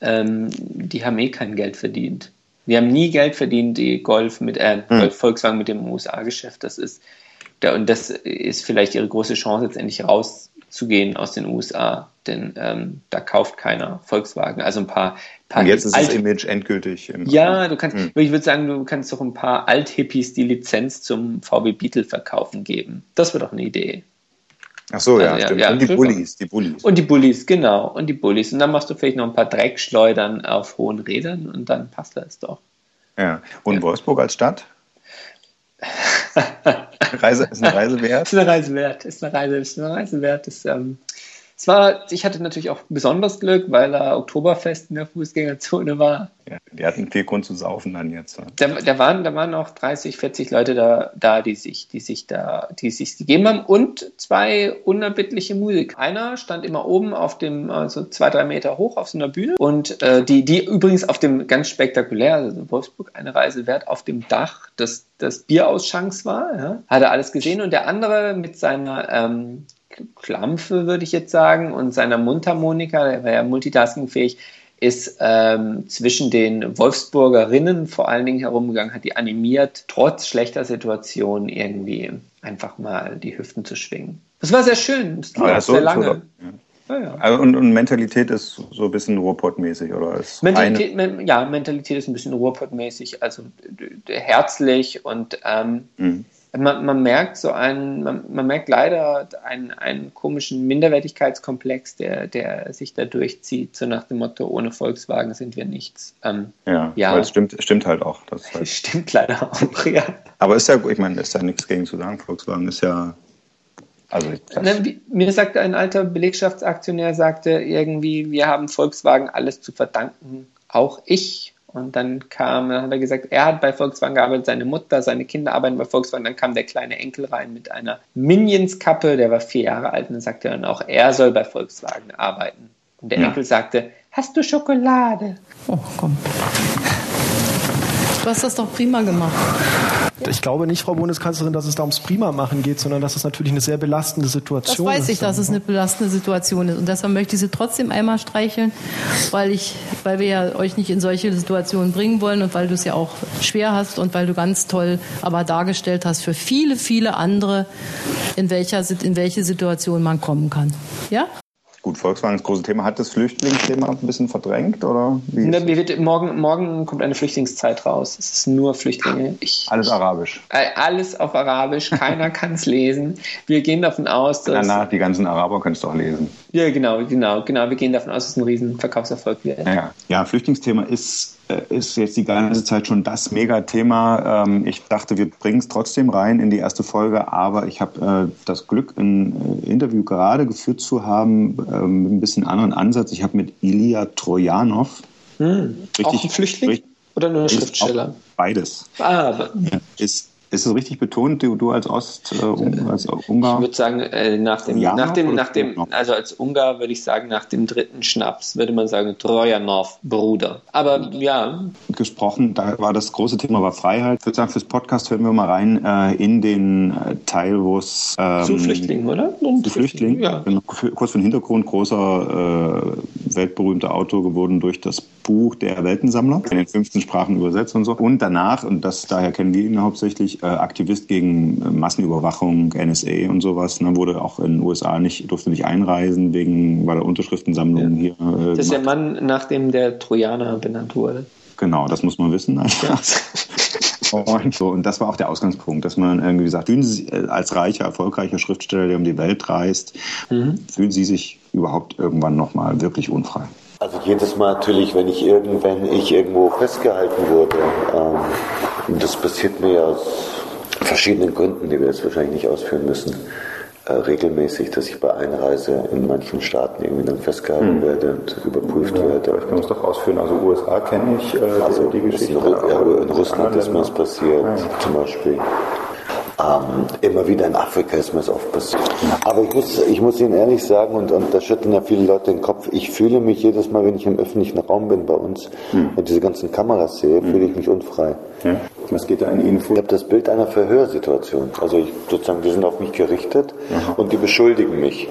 ähm, die haben eh kein Geld verdient. Wir haben nie Geld verdient, die Golf mit, äh, Hm. Golf Volkswagen mit dem USA-Geschäft. Das ist, da, und das ist vielleicht ihre große Chance, jetzt endlich rauszugehen aus den USA. Denn ähm, da kauft keiner Volkswagen. Also ein paar, paar und jetzt ist das Image endgültig im ja, du kannst, Hm. ich würde sagen, du kannst doch ein paar Althippies die Lizenz zum VW Beetle verkaufen geben. Das wäre doch eine Idee. Ach so, ja, Also, ja, stimmt. ja, und die. Bullies, die Bullies. Und die Bullies, genau. Und die Bullies. Und dann machst du vielleicht noch ein paar Dreckschleudern auf hohen Rädern und dann passt das doch. Ja. Und Wolfsburg als Stadt? Reise, ist eine Reise wert? Ist eine Reise wert. Ist eine Reise, ist eine Reise wert. Ist, ähm, es war, ich hatte natürlich auch besonders Glück, weil da Oktoberfest in der Fußgängerzone war. Ja, die hatten viel Grund zu saufen dann jetzt. Da, da, waren, da waren auch 30, 40 Leute da, da die sich, die sich da, die sich gegeben haben und zwei unerbittliche Musiker. Einer stand immer oben auf dem, also zwei, drei Meter hoch auf so einer Bühne und äh, die, die übrigens auf dem ganz spektakulär, also Wolfsburg, eine Reise wert, auf dem Dach des, des Bierausschanks war, ja, hat er alles gesehen und der andere mit seiner ähm, Klampfe, würde ich jetzt sagen, und seiner Mundharmonika, der war ja multitaskingfähig, ist ähm, zwischen den Wolfsburgerinnen vor allen Dingen herumgegangen, hat die animiert, trotz schlechter Situation irgendwie einfach mal die Hüften zu schwingen. Das war sehr schön. Das war das sehr so- lange. so- Ja, ja. Also und, und Mentalität ist so ein bisschen Ruhrpott-mäßig, oder? Ist Mentalität, men, ja, Mentalität ist ein bisschen Ruhrpottmäßig, also herzlich und ähm, Mhm. Man, man merkt so einen, man, man merkt leider einen, einen komischen Minderwertigkeitskomplex, der, der sich da durchzieht, so nach dem Motto, ohne Volkswagen sind wir nichts. Ähm, Ja, Ja. weil es stimmt, stimmt halt auch. Das halt, stimmt leider auch, ja. aber ist ja, ich meine, ist ja nichts gegen zu sagen. Volkswagen ist ja, also Ne, Mir sagte ein alter Belegschaftsaktionär, sagte irgendwie, wir haben Volkswagen alles zu verdanken, auch ich. Und dann kam, dann hat er gesagt, er hat bei Volkswagen gearbeitet, seine Mutter, seine Kinder arbeiten bei Volkswagen. Dann kam der kleine Enkel rein mit einer Minions-Kappe, der war vier Jahre alt und dann sagte er dann auch, er soll bei Volkswagen arbeiten. Und der Ja. Enkel sagte, hast du Schokolade? Oh, komm. Du hast das doch prima gemacht. Ich glaube nicht, Frau Bundeskanzlerin, dass es da ums Prima-Machen geht, sondern dass es natürlich eine sehr belastende Das Situation weiß ist. ich, dass es eine belastende Situation ist. Und deshalb möchte ich Sie trotzdem einmal streicheln, weil, ich, weil wir ja euch nicht in solche Situationen bringen wollen und weil du es ja auch schwer hast und weil du ganz toll aber dargestellt hast für viele, viele andere, in, welcher, in welche Situation man kommen kann. Ja? Gut, Volkswagen ist das große Thema. Hat das Flüchtlingsthema ein bisschen verdrängt, oder? Wie Ne, wird, morgen, morgen kommt eine Flüchtlingszeit raus. Es ist nur Flüchtlinge. Ich, Alles arabisch. Äh, Alles auf Arabisch, keiner kann es lesen. Wir gehen davon aus, dass. Danach, die ganzen Araber können es doch lesen. Ja, genau, genau, genau. Wir gehen davon aus, dass es ein riesen Verkaufserfolg wird. Ja, ja Flüchtlingsthema ist, ist jetzt die ganze Zeit schon das Megathema. Ähm, ich dachte, wir bringen es trotzdem rein in die erste Folge, aber ich habe äh, das Glück, ein äh, Interview gerade geführt zu haben ähm, mit ein bisschen anderen Ansatz. Ich habe mit Ilya Trojanov. Hm. Auch ein Flüchtling? Richtig, oder nur ein Schriftsteller? Beides. Ah, ist ist es richtig betont, du, du als Ost, äh, als Ungar? Ich würde sagen, äh, nach dem, ja, nach dem, nach dem, also als Ungar würde ich sagen, nach dem dritten Schnaps würde man sagen, Trojanov, Bruder. Aber ja. Gesprochen, da war das große Thema war Freiheit. Ich würde sagen, fürs Podcast hören wir mal rein äh, in den äh, Teil, wo es ähm, zu Flüchtlingen, oder? Und zu Flüchtlingen, ja. Genau. Kurz für den Hintergrund, großer äh, weltberühmter Autor geworden durch das Buch Der Weltensammler, in den 15 Sprachen übersetzt und so. Und danach, und das daher kennen wir ihn hauptsächlich, äh, Aktivist gegen äh, Massenüberwachung, NSA und sowas, ne, wurde auch in den USA nicht, durfte nicht einreisen, wegen, weil er Unterschriftensammlungen ja. hier. Äh, das ist der Mann, nach dem der Trojaner benannt wurde. Genau, das muss man wissen. Ja. Und, so, und das war auch der Ausgangspunkt, dass man irgendwie sagt, fühlen Sie äh, als reicher, erfolgreicher Schriftsteller, der um die Welt reist, mhm. fühlen Sie sich überhaupt irgendwann nochmal wirklich unfrei? Also jedes Mal natürlich, wenn ich irgendwann ich irgendwo festgehalten wurde, ähm, das passiert mir aus verschiedenen Gründen, die wir jetzt wahrscheinlich nicht ausführen müssen, äh, regelmäßig, dass ich bei Einreise in manchen Staaten irgendwie dann festgehalten hm. werde und überprüft ja, werde. Ich kann es doch ausführen. Also USA kenne ich äh, also die Geschichte. In, Ru in Russland ist mir das passiert, ja. zum Beispiel. Ähm, immer wieder in Afrika ist mir das oft passiert. Aber ich muss, ich muss Ihnen ehrlich sagen, und, und da schütteln ja viele Leute den Kopf, ich fühle mich jedes Mal, wenn ich im öffentlichen Raum bin bei uns hm. und diese ganzen Kameras sehe, hm. fühle ich mich unfrei. Ja. Was geht da in Ihnen vor? Ich habe das Bild einer Verhörsituation. Also ich, sozusagen, die sind auf mich gerichtet Aha. und die beschuldigen mich.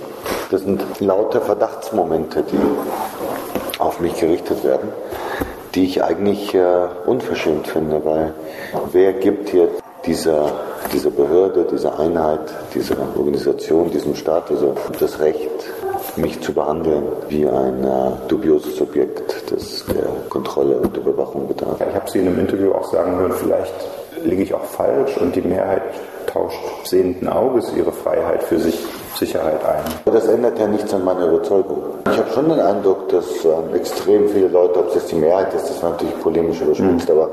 Das sind lauter Verdachtsmomente, die auf mich gerichtet werden, die ich eigentlich äh, unverschämt finde, weil wer gibt jetzt dieser, dieser Behörde, dieser Einheit, dieser Organisation, diesem Staat also das Recht, mich zu behandeln wie ein äh, dubioses Subjekt, das der Kontrolle und Überwachung bedarf. Ich habe Sie in einem Interview auch sagen hören, vielleicht liege ich auch falsch und die Mehrheit tauscht sehenden Auges ihre Freiheit für sich Sicherheit ein. Das ändert ja nichts an meiner Überzeugung. Ich habe schon den Eindruck, dass ähm, extrem viele Leute, ob es jetzt die Mehrheit ist, das war natürlich polemisch überspitzt, mhm. aber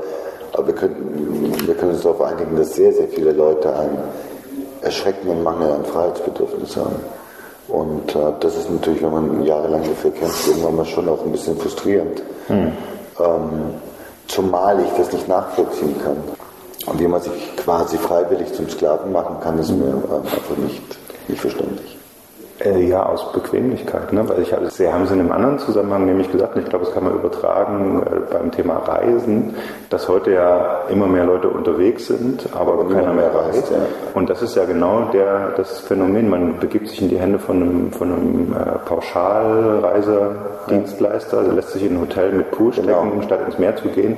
aber wir können, wir können uns darauf einigen, dass sehr, sehr viele Leute einen erschreckenden Mangel an Freiheitsbedürfnis haben. Und äh, das ist natürlich, wenn man jahrelang dafür kämpft, irgendwann mal schon auch ein bisschen frustrierend. Hm. Ähm, zumal ich das nicht nachvollziehen kann. Und wie man sich quasi freiwillig zum Sklaven machen kann, ist mir äh, einfach nicht, nicht verständlich. Äh, ja, aus Bequemlichkeit. Ne? Weil ich habe, Sie haben es in einem anderen Zusammenhang nämlich gesagt, und ich glaube, das kann man übertragen äh, beim Thema Reisen, dass heute ja immer mehr Leute unterwegs sind, aber keiner mehr reist. Ja. Und das ist ja genau der, das Phänomen. Man begibt sich in die Hände von einem, von einem äh, Pauschalreisedienstleister, ja. lässt sich in ein Hotel mit Pool stecken, genau. statt ins Meer zu gehen,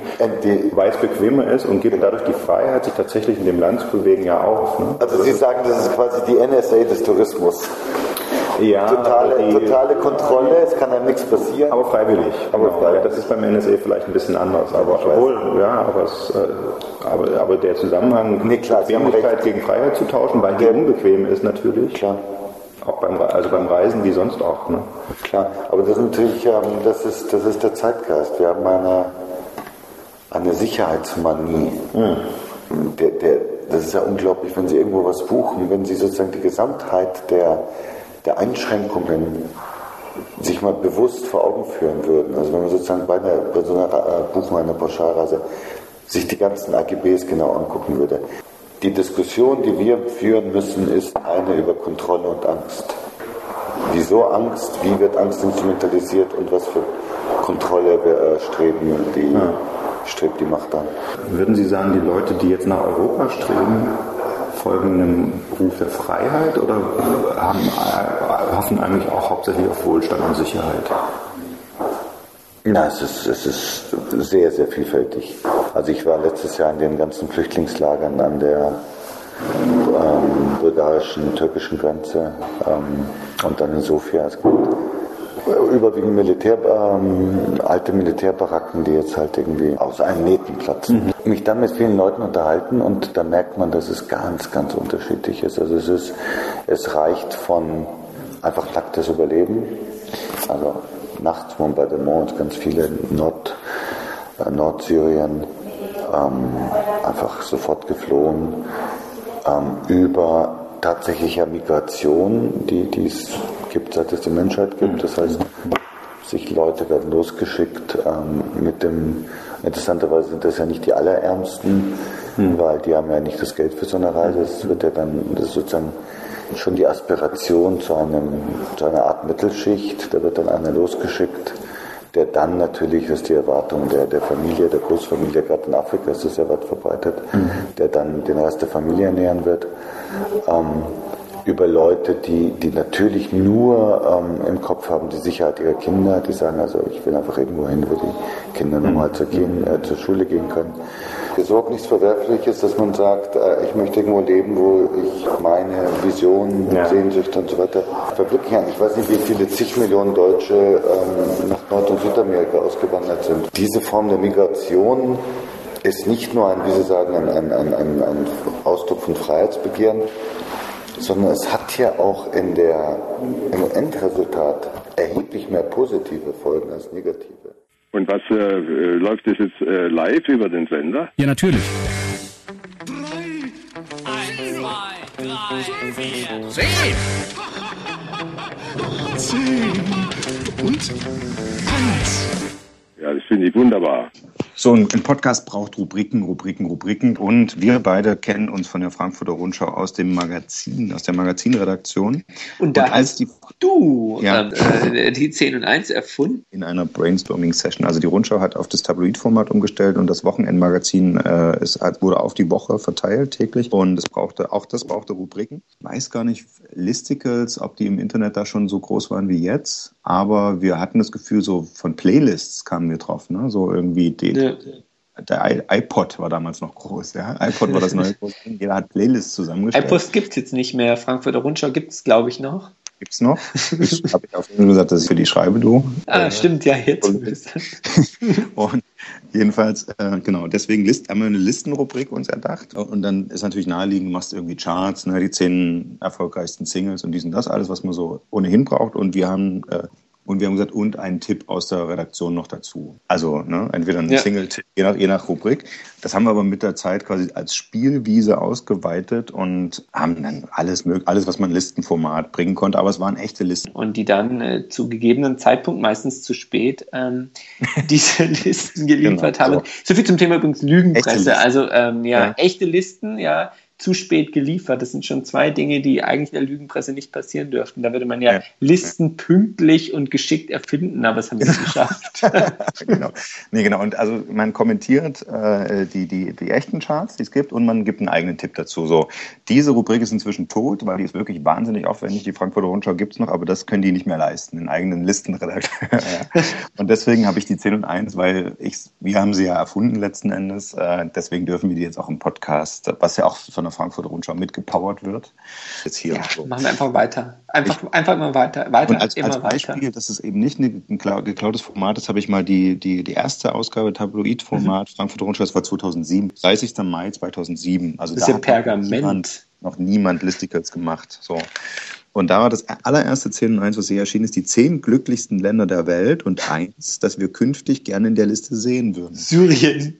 weil es bequemer ist und gibt dadurch die Freiheit, sich tatsächlich in dem Land zu bewegen, ja auf. Ne? Also Sie sagen, das ist quasi die NSA des Tourismus. Ja, totale, die, totale Kontrolle, es kann einem nichts passieren. Aber freiwillig. Aber genau, freiwillig. Das ist beim NSA vielleicht ein bisschen anders. Aber obwohl, ja, aber, es, äh, aber, aber der Zusammenhang, nee, klar, Bequemlichkeit gegen Freiheit zu tauschen, weil die unbequem ist natürlich. Klar. Auch beim, also beim Reisen wie sonst auch. Ne? Klar, aber das ist natürlich, ähm, das ist, das ist der Zeitgeist. Wir haben eine, eine Sicherheitsmanie. Mhm. Der, der, das ist ja unglaublich, wenn Sie irgendwo was buchen, wenn Sie sozusagen die Gesamtheit der, der Einschränkungen sich mal bewusst vor Augen führen würden. Also wenn man sozusagen bei, einer, bei so einer äh, Buchung einer Pauschalreise sich die ganzen AGBs genau angucken würde. Die Diskussion, die wir führen müssen, ist eine über Kontrolle und Angst. Wieso Angst? Wie wird Angst instrumentalisiert und was für Kontrolle wir äh, streben die, ja. strebt die Macht an? Würden Sie sagen, die Leute, die jetzt nach Europa streben, folgen einem Ruf der Freiheit oder haben, hoffen eigentlich auch hauptsächlich auf Wohlstand und Sicherheit? Na, es ist, es ist sehr, sehr vielfältig. Also ich war letztes Jahr in den ganzen Flüchtlingslagern an der ähm, bulgarischen, türkischen Grenze ähm, und dann in Sofia. Es gibt überwiegend Militär, ähm, alte Militärbaracken, die jetzt halt irgendwie aus allen Nähten platzen. Mhm. Mich dann mit vielen Leuten unterhalten und da merkt man, dass es ganz, ganz unterschiedlich ist. Also es ist, es reicht von einfach nacktes Überleben. Also nachts Bombardement, ganz viele Nord, äh, Nordsyrien, ähm, einfach sofort geflohen, ähm, über tatsächlicher Migration, die, die es gibt, seit es die Menschheit gibt. Das heißt, sich Leute werden losgeschickt ähm, mit dem, interessanterweise sind das ja nicht die Allerärmsten, hm. weil die haben ja nicht das Geld für so eine Reise. Das wird ja dann, das ist sozusagen schon die Aspiration zu, einem, zu einer Art Mittelschicht. Da wird dann einer losgeschickt, der dann natürlich, das ist die Erwartung der, der Familie, der Großfamilie, gerade in Afrika ist das sehr weit verbreitet, mhm. der dann den Rest der Familie ernähren wird. Ähm, über Leute, die, die natürlich nur ähm, im Kopf haben die Sicherheit ihrer Kinder, die sagen also, ich will einfach irgendwo hin, wo die Kinder normal zur, gehen, äh, zur Schule gehen können. Es ist überhaupt nichts Verwerfliches, dass man sagt, äh, ich möchte irgendwo leben, wo ich meine Visionen, ja. Sehnsüchte und so weiter verwirklichen kann. Ich weiß nicht, wie viele zig Millionen Deutsche ähm, nach Nord- und Südamerika ausgewandert sind. Diese Form der Migration ist nicht nur ein, wie Sie sagen, ein, ein, ein, ein Ausdruck von Freiheitsbegehren, sondern es hat ja auch in der, im Endresultat erheblich mehr positive Folgen als negative. Und was äh, läuft das jetzt äh, live über den Sender? Ja, natürlich. Drei, eins, zwei, drei, vier, zehn. Zehn und eins. Ja, das finde ich wunderbar. So, ein Podcast braucht Rubriken, Rubriken, Rubriken. Und wir beide kennen uns von der Frankfurter Rundschau aus dem Magazin, aus der Magazinredaktion. Und da und als die, du ja, äh, die 10 und 1 erfunden? In einer Brainstorming-Session. Also die Rundschau hat auf das Tabloid-Format umgestellt und das Wochenendmagazin äh, ist, wurde auf die Woche verteilt täglich. Und es brauchte, auch das brauchte Rubriken. Ich weiß gar nicht, Listicles, ob die im Internet da schon so groß waren wie jetzt. Aber wir hatten das Gefühl, so von Playlists kamen wir drauf. Ne? So irgendwie die, ja der iPod war damals noch groß, ja. iPod war das neue große Ding. Jeder hat Playlists zusammengestellt. iPod gibt es jetzt nicht mehr. Frankfurter Rundschau gibt es, glaube ich, noch. Gibt es noch? Ich habe ich auf jeden Fall gesagt, dass ich für die schreibe, du. Ah, äh, stimmt, ja, jetzt. Und jedenfalls, äh, genau, deswegen List, haben wir eine Listenrubrik uns erdacht. Und dann ist natürlich naheliegend, du machst irgendwie Charts, ne, die zehn erfolgreichsten Singles und dies und das, alles, was man so ohnehin braucht. Und wir haben äh, und wir haben gesagt, und einen Tipp aus der Redaktion noch dazu. Also ne, entweder ein ja. Single-Tipp, je nach, je nach Rubrik. Das haben wir aber mit der Zeit quasi als Spielwiese ausgeweitet und haben dann alles, alles was man Listenformat bringen konnte, aber es waren echte Listen. Und die dann äh, zu gegebenen Zeitpunkt, meistens zu spät, ähm, diese Listen geliefert genau, haben. So. so. viel zum Thema übrigens Lügenpresse. Also ähm, ja, ja, echte Listen, ja, zu spät geliefert. Das sind schon zwei Dinge, die eigentlich in der Lügenpresse nicht passieren dürften. Da würde man ja, ja. Listen pünktlich und geschickt erfinden, aber das haben wir nicht geschafft. genau. Nee, genau. Und also man kommentiert äh, die, die, die echten Charts, die es gibt, und man gibt einen eigenen Tipp dazu. So, diese Rubrik ist inzwischen tot, weil die ist wirklich wahnsinnig aufwendig. Die Frankfurter Rundschau gibt es noch, aber das können die nicht mehr leisten, den eigenen Listenredakteur. Und deswegen habe ich die 10 und 1, weil ich, wir haben sie ja erfunden letzten Endes. Äh, deswegen dürfen wir die jetzt auch im Podcast, was ja auch von der Frankfurter Rundschau mitgepowert wird. Jetzt hier ja, so. machen wir einfach weiter. Einfach, ich, einfach immer weiter. weiter und als, immer als Beispiel, weiter. dass es eben nicht ein geklautes Format ist, habe ich mal die, die, die erste Ausgabe Tabloid-Format mhm. Frankfurter Rundschau, das war 2007, 30. Mai 2007. Also das ist ja Pergament. Niemand, noch niemand Listicles gemacht. So. Und da war das allererste 10 und 1, was hier erschienen ist, die zehn glücklichsten Länder der Welt und eins, das wir künftig gerne in der Liste sehen würden. Syrien.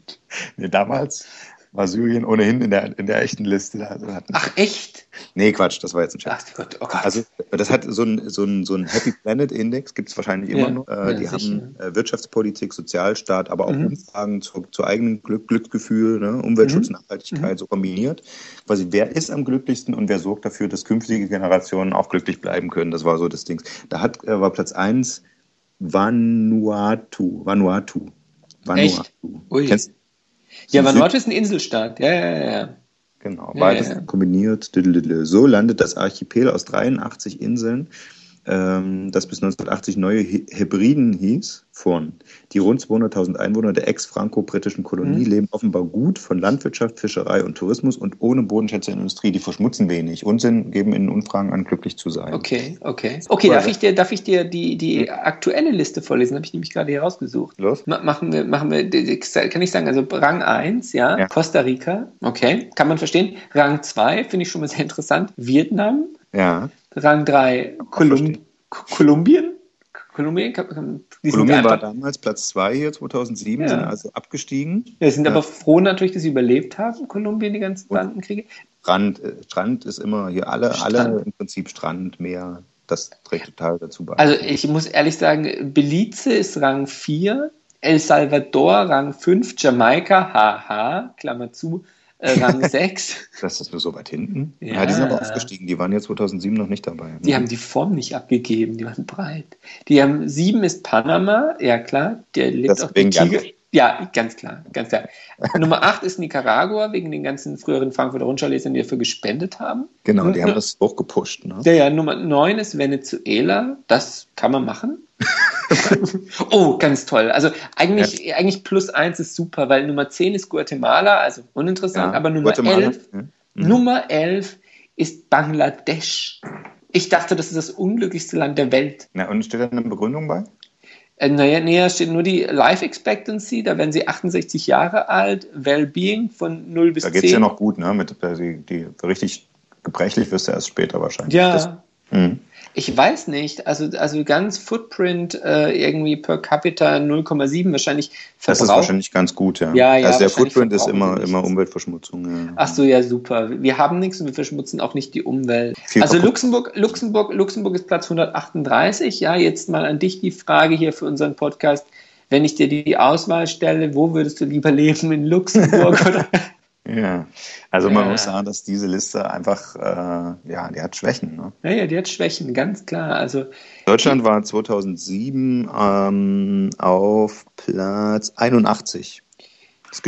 Nee, damals war Syrien ohnehin in der, in der echten Liste. Also Ach, echt? Nee, Quatsch, das war jetzt ein Scherz. Ach Gott, oh Gott. Also, das hat so ein, so ein, so ein Happy Planet Index, gibt es wahrscheinlich immer ja, noch. Äh, ja, die sicher. haben äh, Wirtschaftspolitik, Sozialstaat, aber auch mhm. Umfragen zu, zu eigenem Glück, Glücksgefühl, ne? Umweltschutz, mhm. Nachhaltigkeit mhm. so kombiniert. Quasi, wer ist am glücklichsten und wer sorgt dafür, dass künftige Generationen auch glücklich bleiben können? Das war so das Ding. Da hat, äh, war Platz 1 Vanuatu. Vanuatu. Vanuatu. Echt? Ui. Kennst, ja, Vanuatu ist ein Inselstaat. Ja, ja, ja. Genau, beides ja, ja. kombiniert. So landet das Archipel aus 83 Inseln ähm, das bis 1980 neue Hebriden hieß, von. Die rund 200.000 Einwohner der ex-franco-britischen Kolonie mhm. leben offenbar gut von Landwirtschaft, Fischerei und Tourismus und ohne Bodenschätze in der Industrie. Die verschmutzen wenig und sind, geben in Umfragen an, glücklich zu sein. Okay, okay. Okay, darf ich dir, darf ich dir die, die mhm. aktuelle Liste vorlesen? Habe ich nämlich gerade hier rausgesucht. Los. machen wir, machen wir, kann ich sagen, also Rang 1, ja, ja. Costa Rica, okay, kann man verstehen. Rang 2 finde ich schon mal sehr interessant. Vietnam. Ja. Rang 3 Kolum Kolumbien? Kolumbien? Kolumbien war damals Platz 2 hier 2007, Ja. sind also abgestiegen. wir sind Ja. aber froh natürlich, dass sie überlebt haben, Kolumbien, die ganzen Bandenkriege. Strand, äh, Strand ist immer hier alle, alle Strand. im Prinzip Strand, Meer, das trägt total dazu bei. Also ich muss ehrlich sagen, Belize ist Rang 4, El Salvador Rang 5, Jamaika, haha, Klammer zu, äh, Rang 6. das ist so weit hinten. Ja. Ja. die sind aber aufgestiegen, die waren ja 2007 noch nicht dabei. Die haben die Form nicht abgegeben, die waren breit. Die haben sieben ist Panama, ja klar, der lebt Das auch die wegen Tiger. Ja, ganz klar, ganz klar. Nummer 8 ist Nicaragua, wegen den ganzen früheren Frankfurter Rundschau-Lesern, die dafür gespendet haben. Genau, die haben das hochgepusht. Ne? Ja, ja, Nummer 9 ist Venezuela. Das kann man machen. oh, ganz toll. Also eigentlich, eigentlich plus 1 ist super, weil Nummer 10 ist Guatemala, also uninteressant, Ja, aber Nummer Guatemala, 11, ja. Nummer 11 ist Bangladesch. Ich dachte, das ist das unglücklichste Land der Welt. Na, und steht da eine Begründung bei? Äh, naja, näher steht nur die Life Expectancy, da werden sie 68 Jahre alt, Well-Being von 0 bis Da 10. geht es ja noch gut, ne? Mit, äh, die, die, richtig gebrechlich wirst du erst später wahrscheinlich. Ja. Das, hm. Ich weiß nicht, also, also ganz Footprint äh, irgendwie per capita 0,7 wahrscheinlich das ist wahrscheinlich ganz gut, ja. Ja, ja, also der Footprint ist immer, immer Umweltverschmutzung. Ja. Ach so, ja, super. Wir haben nichts und wir verschmutzen auch nicht die Umwelt. Viel also kaputt. Luxemburg, Luxemburg, Luxemburg ist Platz 138. Ja, jetzt mal an dich die Frage hier für unseren Podcast. Wenn ich dir die Auswahl stelle, wo würdest du lieber leben? In Luxemburg oder? Ja, also man Ja. muss sagen, dass diese Liste einfach, äh, ja, die hat Schwächen. Ne? Ja, ja, die hat Schwächen, ganz klar. Also Deutschland war 2007 ähm, auf Platz 81.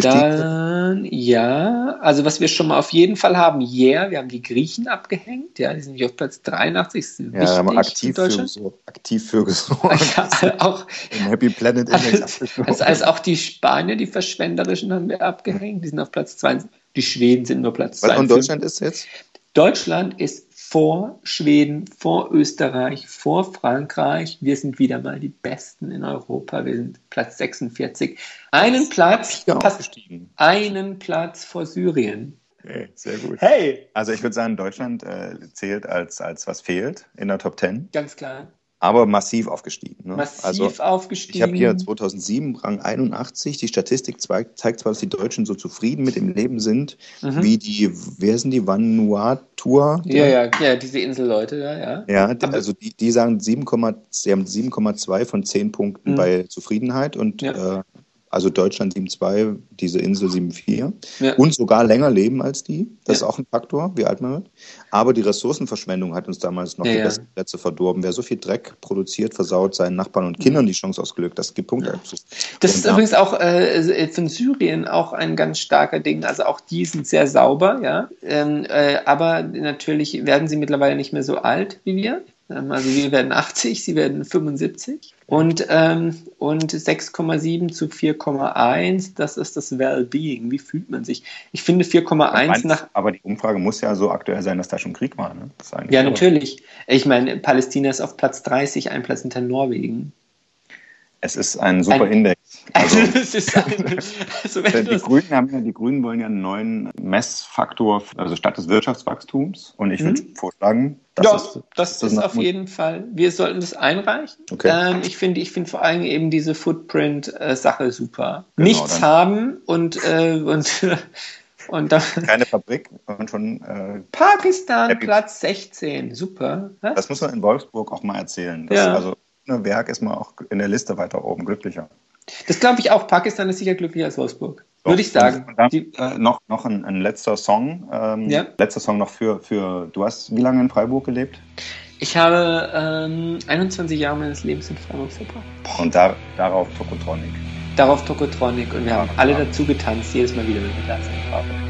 Dann, ja, also was wir schon mal auf jeden Fall haben, yeah, wir haben die Griechen abgehängt, ja, die sind nämlich auf Platz 83, das ist ja, haben wir aktiv für, so, aktiv für gesorgt. auch, Im Happy Planet Index also, also, also auch die Spanier, die verschwenderischen haben wir abgehängt, die sind auf Platz 20, die Schweden sind nur Platz Was, 2. und Deutschland ist jetzt? Deutschland ist vor Schweden, vor Österreich, vor Frankreich. Wir sind wieder mal die Besten in Europa. Wir sind Platz 46. Einen Platz, einen Platz vor Syrien. Okay, sehr gut. Hey! Also ich würde sagen, Deutschland äh, zählt als, als was fehlt in der Top 10, Ganz klar. Aber massiv aufgestiegen. Ne? Massiv also, aufgestiegen. Ich habe hier 2007 Rang 81. Die Statistik zeigt, zwar, dass die Deutschen so zufrieden mit dem Leben sind, Mhm. wie die, wer sind die, Vanuatu? Ja, ja, ja, diese Inselleute, ja, ja. Ja, die, also die, die sagen 7, sie haben 7,2 von 10 Punkten Mhm. bei Zufriedenheit und äh, also Deutschland 7,2, diese Insel 7,4 Ja. und sogar länger leben als die. Das ist auch ein Faktor, wie alt man wird. Aber die Ressourcenverschwendung hat uns damals noch Ja, die ja. besten Plätze verdorben. Wer so viel Dreck produziert, versaut seinen Nachbarn und Kindern die Chance ausgelegt. Das gibt Punkte. Das Und ist übrigens auch äh, von Syrien auch ein ganz starker Ding. Also auch die sind sehr sauber, ja. Ähm, äh, aber natürlich werden sie mittlerweile nicht mehr so alt wie wir. Ähm, also wir werden 80, sie werden 75. Und, ähm, und 6,7 zu 4,1, das ist das Wellbeing. Wie fühlt man sich? Ich finde 4,1 nach aber die Umfrage muss ja so aktuell sein, dass da schon Krieg war. Ne? Ja, natürlich. Ich meine, Palästina ist auf Platz 30, ein Platz hinter Norwegen. Es ist ein super Ein- Index. Also, ist ein, also Die das, Grünen, haben ja, die Grünen wollen ja einen neuen Messfaktor, also statt des Wirtschaftswachstums. Und ich würde Mhm. vorschlagen, das das, ist, das ist noch- auf jeden Fall. Wir sollten das einreichen. Okay. Ähm, ich finde, ich finde vor allem eben diese Footprint-Sache super. Genau, Nichts dann- haben und äh, und und dann keine Fabrik und schon. Äh, Pakistan Platz 16, super. Was? das muss man in Wolfsburg auch mal erzählen. Das, Ja. Also Werk ist man auch in der Liste weiter oben glücklicher. Das glaube ich auch. Pakistan ist sicher glücklicher als Wolfsburg. Würde ich sagen. Und dann, äh, noch, noch ein, ein letzter Song. Ähm, Ja. Letzter Song noch für, für. Du hast wie lange in Freiburg gelebt? Ich habe ähm, 21 Jahre meines Lebens in Freiburg verbracht. Und da, darauf Tokotronic. Darauf Tokotronic und wir haben alle dazu getanzt, jedes Mal wieder, wenn wir da sind.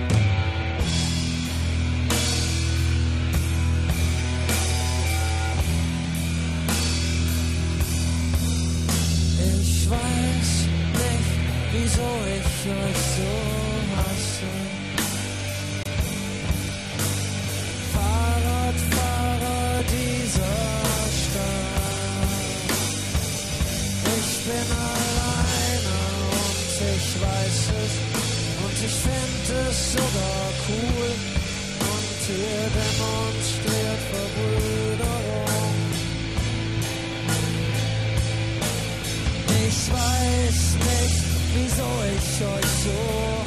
Ich euch so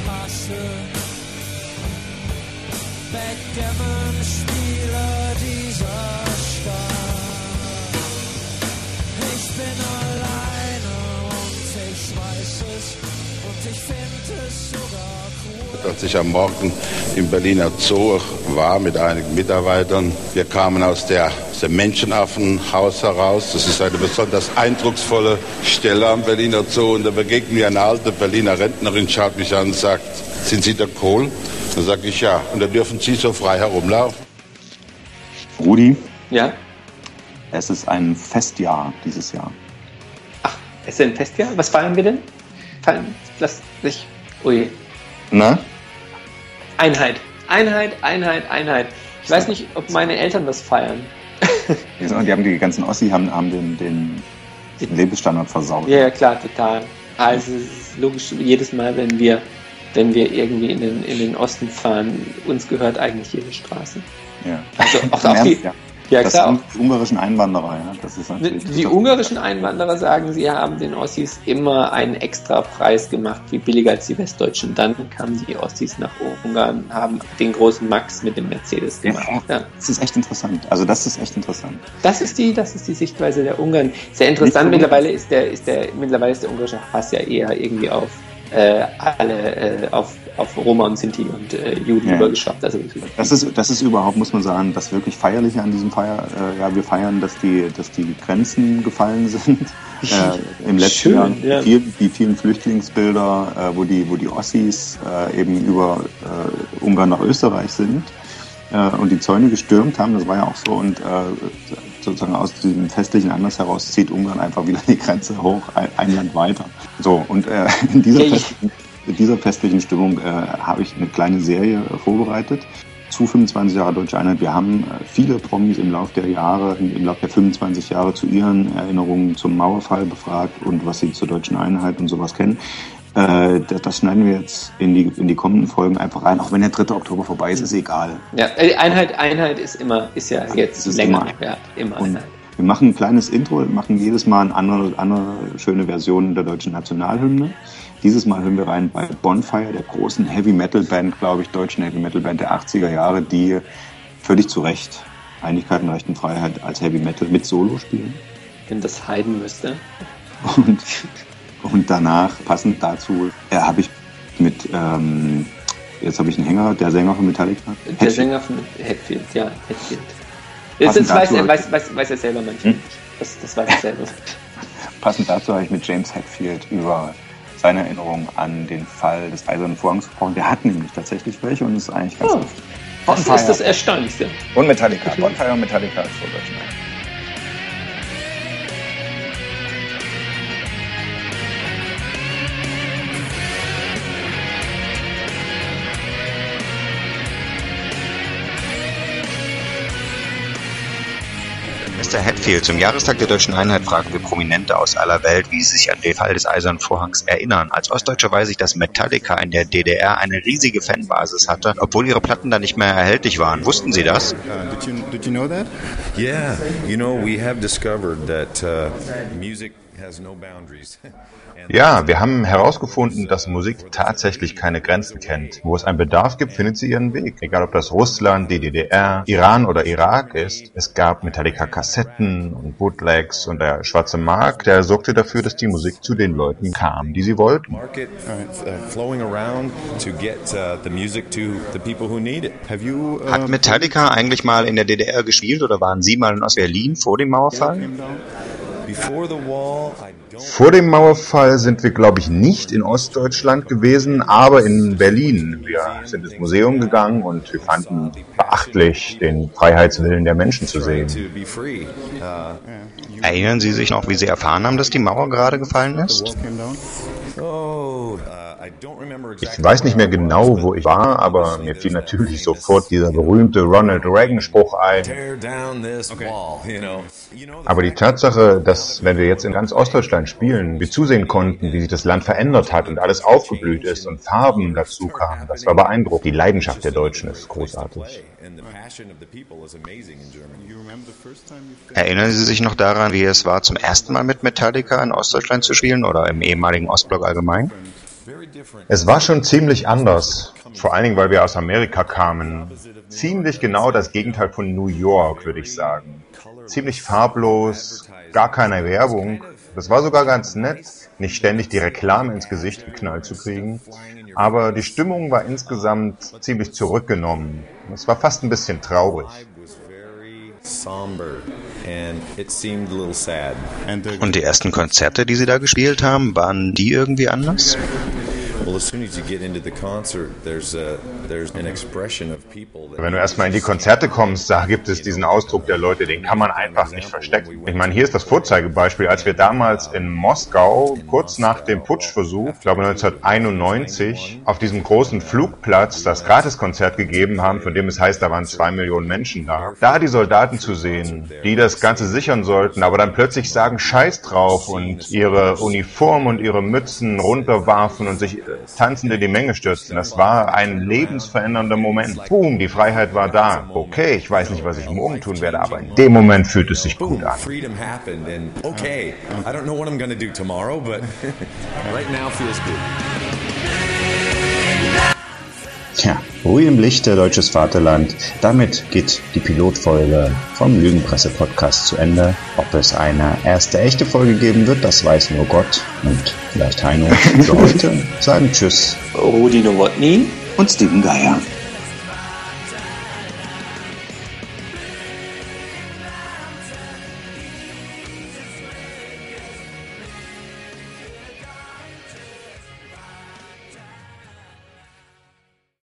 hasse. Backgammon Spieler dieser Stadt. Ich bin alleine und ich weiß es und ich finde. Als ich am Morgen im Berliner Zoo war mit einigen Mitarbeitern, wir kamen aus, der, aus dem Menschenaffenhaus heraus. Das ist eine besonders eindrucksvolle Stelle am Berliner Zoo. Und da begegnet mir eine alte Berliner Rentnerin, schaut mich an und sagt, sind Sie der Kohl? Dann sage ich ja. Und da dürfen Sie so frei herumlaufen. Rudi, Ja? es ist ein Festjahr dieses Jahr. Ist denn ein Festjahr? Was feiern wir denn? Feiern, lass dich. Ui. Ne? Einheit. Einheit, Einheit, Einheit. Ich weiß nicht, ob meine Eltern das feiern. Die haben die ganzen Ossi haben, haben den, den Lebensstandard versaut. Ja, klar, total. Also es ist logisch, jedes Mal, wenn wir, wenn wir irgendwie in den, in den Osten fahren, uns gehört eigentlich jede Straße. Ja. Also auch, auch die, Ernst, ja. Ja das klar, sind die ungarischen Einwanderer, ja. Das ist natürlich. Die ungarischen Einwanderer sagen, sie haben den Ossis immer einen extra Preis gemacht, wie billiger als die Westdeutschen. Dann kamen die Ossis nach Ungarn, haben den großen Max mit dem Mercedes gemacht. Ja. Das ist echt interessant. Also das ist echt interessant. Das ist die, das ist die Sichtweise der Ungarn. Sehr interessant. Nicht Mittlerweile ist der, ist der, mittlerweile ist der ungarische Hass ja eher irgendwie auf äh, alle, äh, auf, auf Roma und Sinti und äh, Juden Ja. übergeschwappt. Also Das ist, das ist überhaupt, muss man sagen, das wirklich Feierliche an diesem Feier. Äh, ja, wir feiern, dass die, dass die Grenzen gefallen sind. Äh, Im letzten Schön, Jahr ja. die, vielen, die vielen Flüchtlingsbilder, äh, wo die, wo die Ossis äh, eben über äh, Ungarn nach Österreich sind und die Zäune gestürmt haben. Das war ja auch so und sozusagen aus diesem festlichen Anlass heraus zieht Ungarn einfach wieder die Grenze hoch, ein, Land weiter. So und äh, in dieser ich- festlichen in dieser festlichen Stimmung äh, habe ich eine kleine Serie äh, vorbereitet zu 25 Jahre Deutsche Einheit. Wir haben äh, viele Promis im Laufe der Jahre, im, Laufe der 25 Jahre zu ihren Erinnerungen zum Mauerfall befragt und was sie zur Deutschen Einheit und sowas kennen. Äh, das, das schneiden wir jetzt in die, in die kommenden Folgen einfach rein. Auch wenn der 3. Oktober vorbei ist, ist egal. ja, Einheit, Einheit ist immer, ist ja jetzt ist länger. immer- ja, immer Einheit. wir machen ein kleines Intro, machen jedes Mal eine andere, andere schöne Version der deutschen Nationalhymne. Dieses Mal hören wir rein bei Bonfire, der großen Heavy Metal Band, glaube ich, deutschen Heavy Metal Band der 80er Jahre, die völlig zu Recht Einigkeit und Recht und Freiheit als Heavy Metal mit Solo spielen. Wenn das Heiden müsste. Und, und danach, passend dazu, äh, habe ich mit, ähm, jetzt habe ich einen Hänger, der Sänger von Metallica. Der Hetfield. Sänger von Hetfield, ja. Das, Passend das weiß, er, weiß, weiß, weiß er selber manchmal. Hm? Das, das weiß er selber. Passend dazu habe ich mit James Hetfield über seine Erinnerung an den Fall des Eisernen Vorhangs gesprochen. Der hat nämlich tatsächlich welche und ist eigentlich ganz Oh, das ist das Erstaunlichste. Und Metallica. Bonfire und Metallica ist vor Deutschen Hatfield, zum Jahrestag der Deutschen Einheit fragen wir Prominente aus aller Welt, wie sie sich an den Fall des Eisernen Vorhangs erinnern. Als Ostdeutscher weiß ich, dass Metallica in der DDR eine riesige Fanbasis hatte, obwohl ihre Platten dann nicht mehr erhältlich waren. Wussten Sie das? Uh, did you did you know that? Yeah, you know we have discovered that uh, music. Ja, wir haben herausgefunden, dass Musik tatsächlich keine Grenzen kennt. Wo es einen Bedarf gibt, findet sie ihren Weg. Egal ob das Russland, die DDR, Iran oder Irak ist. Es gab Metallica-Kassetten und Bootlegs und der schwarze Markt, der sorgte dafür, dass die Musik zu den Leuten kam, die sie wollten. Market uh, uh, flowing around to get the music to the people who need it. Have you? Uh, Hat Metallica eigentlich mal in der DDR gespielt oder waren Sie mal in Ostberlin vor dem Mauerfall? Vor dem Mauerfall sind wir, glaube ich, nicht in Ostdeutschland gewesen, aber in Berlin. Wir sind ins Museum gegangen und wir fanden beachtlich, den Freiheitswillen der Menschen zu sehen. To be free. Uh, Erinnern Sie sich noch, wie Sie erfahren haben, dass die Mauer gerade gefallen ist? oh, I don't remember exactly. Ich weiß nicht mehr genau, wo ich war, aber mir fiel natürlich sofort dieser berühmte Ronald Reagan-Spruch ein. Aber die Tatsache, dass wenn wir jetzt in ganz Ostdeutschland spielen, wir zusehen konnten, wie sich das Land verändert hat und alles aufgeblüht ist und Farben dazu kamen. Das war beeindruckend. Die Leidenschaft der Deutschen ist großartig. Erinnern Sie sich noch daran, wie es war, zum ersten Mal mit Metallica in Ostdeutschland zu spielen oder im ehemaligen Ostblock allgemein? Es war schon ziemlich anders, vor allen Dingen, weil wir aus Amerika kamen. Ziemlich genau das Gegenteil von New York, würde ich sagen. Ziemlich farblos, gar keine Werbung. Das war sogar ganz nett, nicht ständig die Reklame ins Gesicht geknallt zu kriegen. Aber die Stimmung war insgesamt ziemlich zurückgenommen. Es war fast ein bisschen traurig. Und die ersten Konzerte, die Sie da gespielt haben, waren die irgendwie anders? Wenn du erstmal in die Konzerte kommst, da gibt es diesen Ausdruck der Leute, den kann man einfach nicht verstecken. Ich meine, hier ist das Vorzeigebeispiel. Als wir damals in Moskau, kurz nach dem Putschversuch, ich glaube 1991, auf diesem großen Flugplatz das Gratiskonzert gegeben haben, von dem es heißt, da waren zwei Millionen Menschen da. Da die Soldaten zu sehen, die das Ganze sichern sollten, aber dann plötzlich sagen Scheiß drauf und ihre Uniform und ihre Mützen runterwarfen und sich tanzend in die Menge stürzten. Das war ein lebensverändernder Moment. Boom, die Freiheit war da. Okay, ich weiß nicht, was ich morgen tun werde, aber in dem Moment fühlt es sich gut an. Freedom happened, and okay, I don't know what I'm gonna do tomorrow, but right now feels good. Tja, Ruhe im Lichte, deutsches Vaterland. Damit geht die Pilotfolge vom Lügenpresse-Podcast zu Ende. Ob es eine erste echte Folge geben wird, das weiß nur Gott und vielleicht Heino. Für heute sagen Tschüss. Rudi Nowotny und Steven Geier.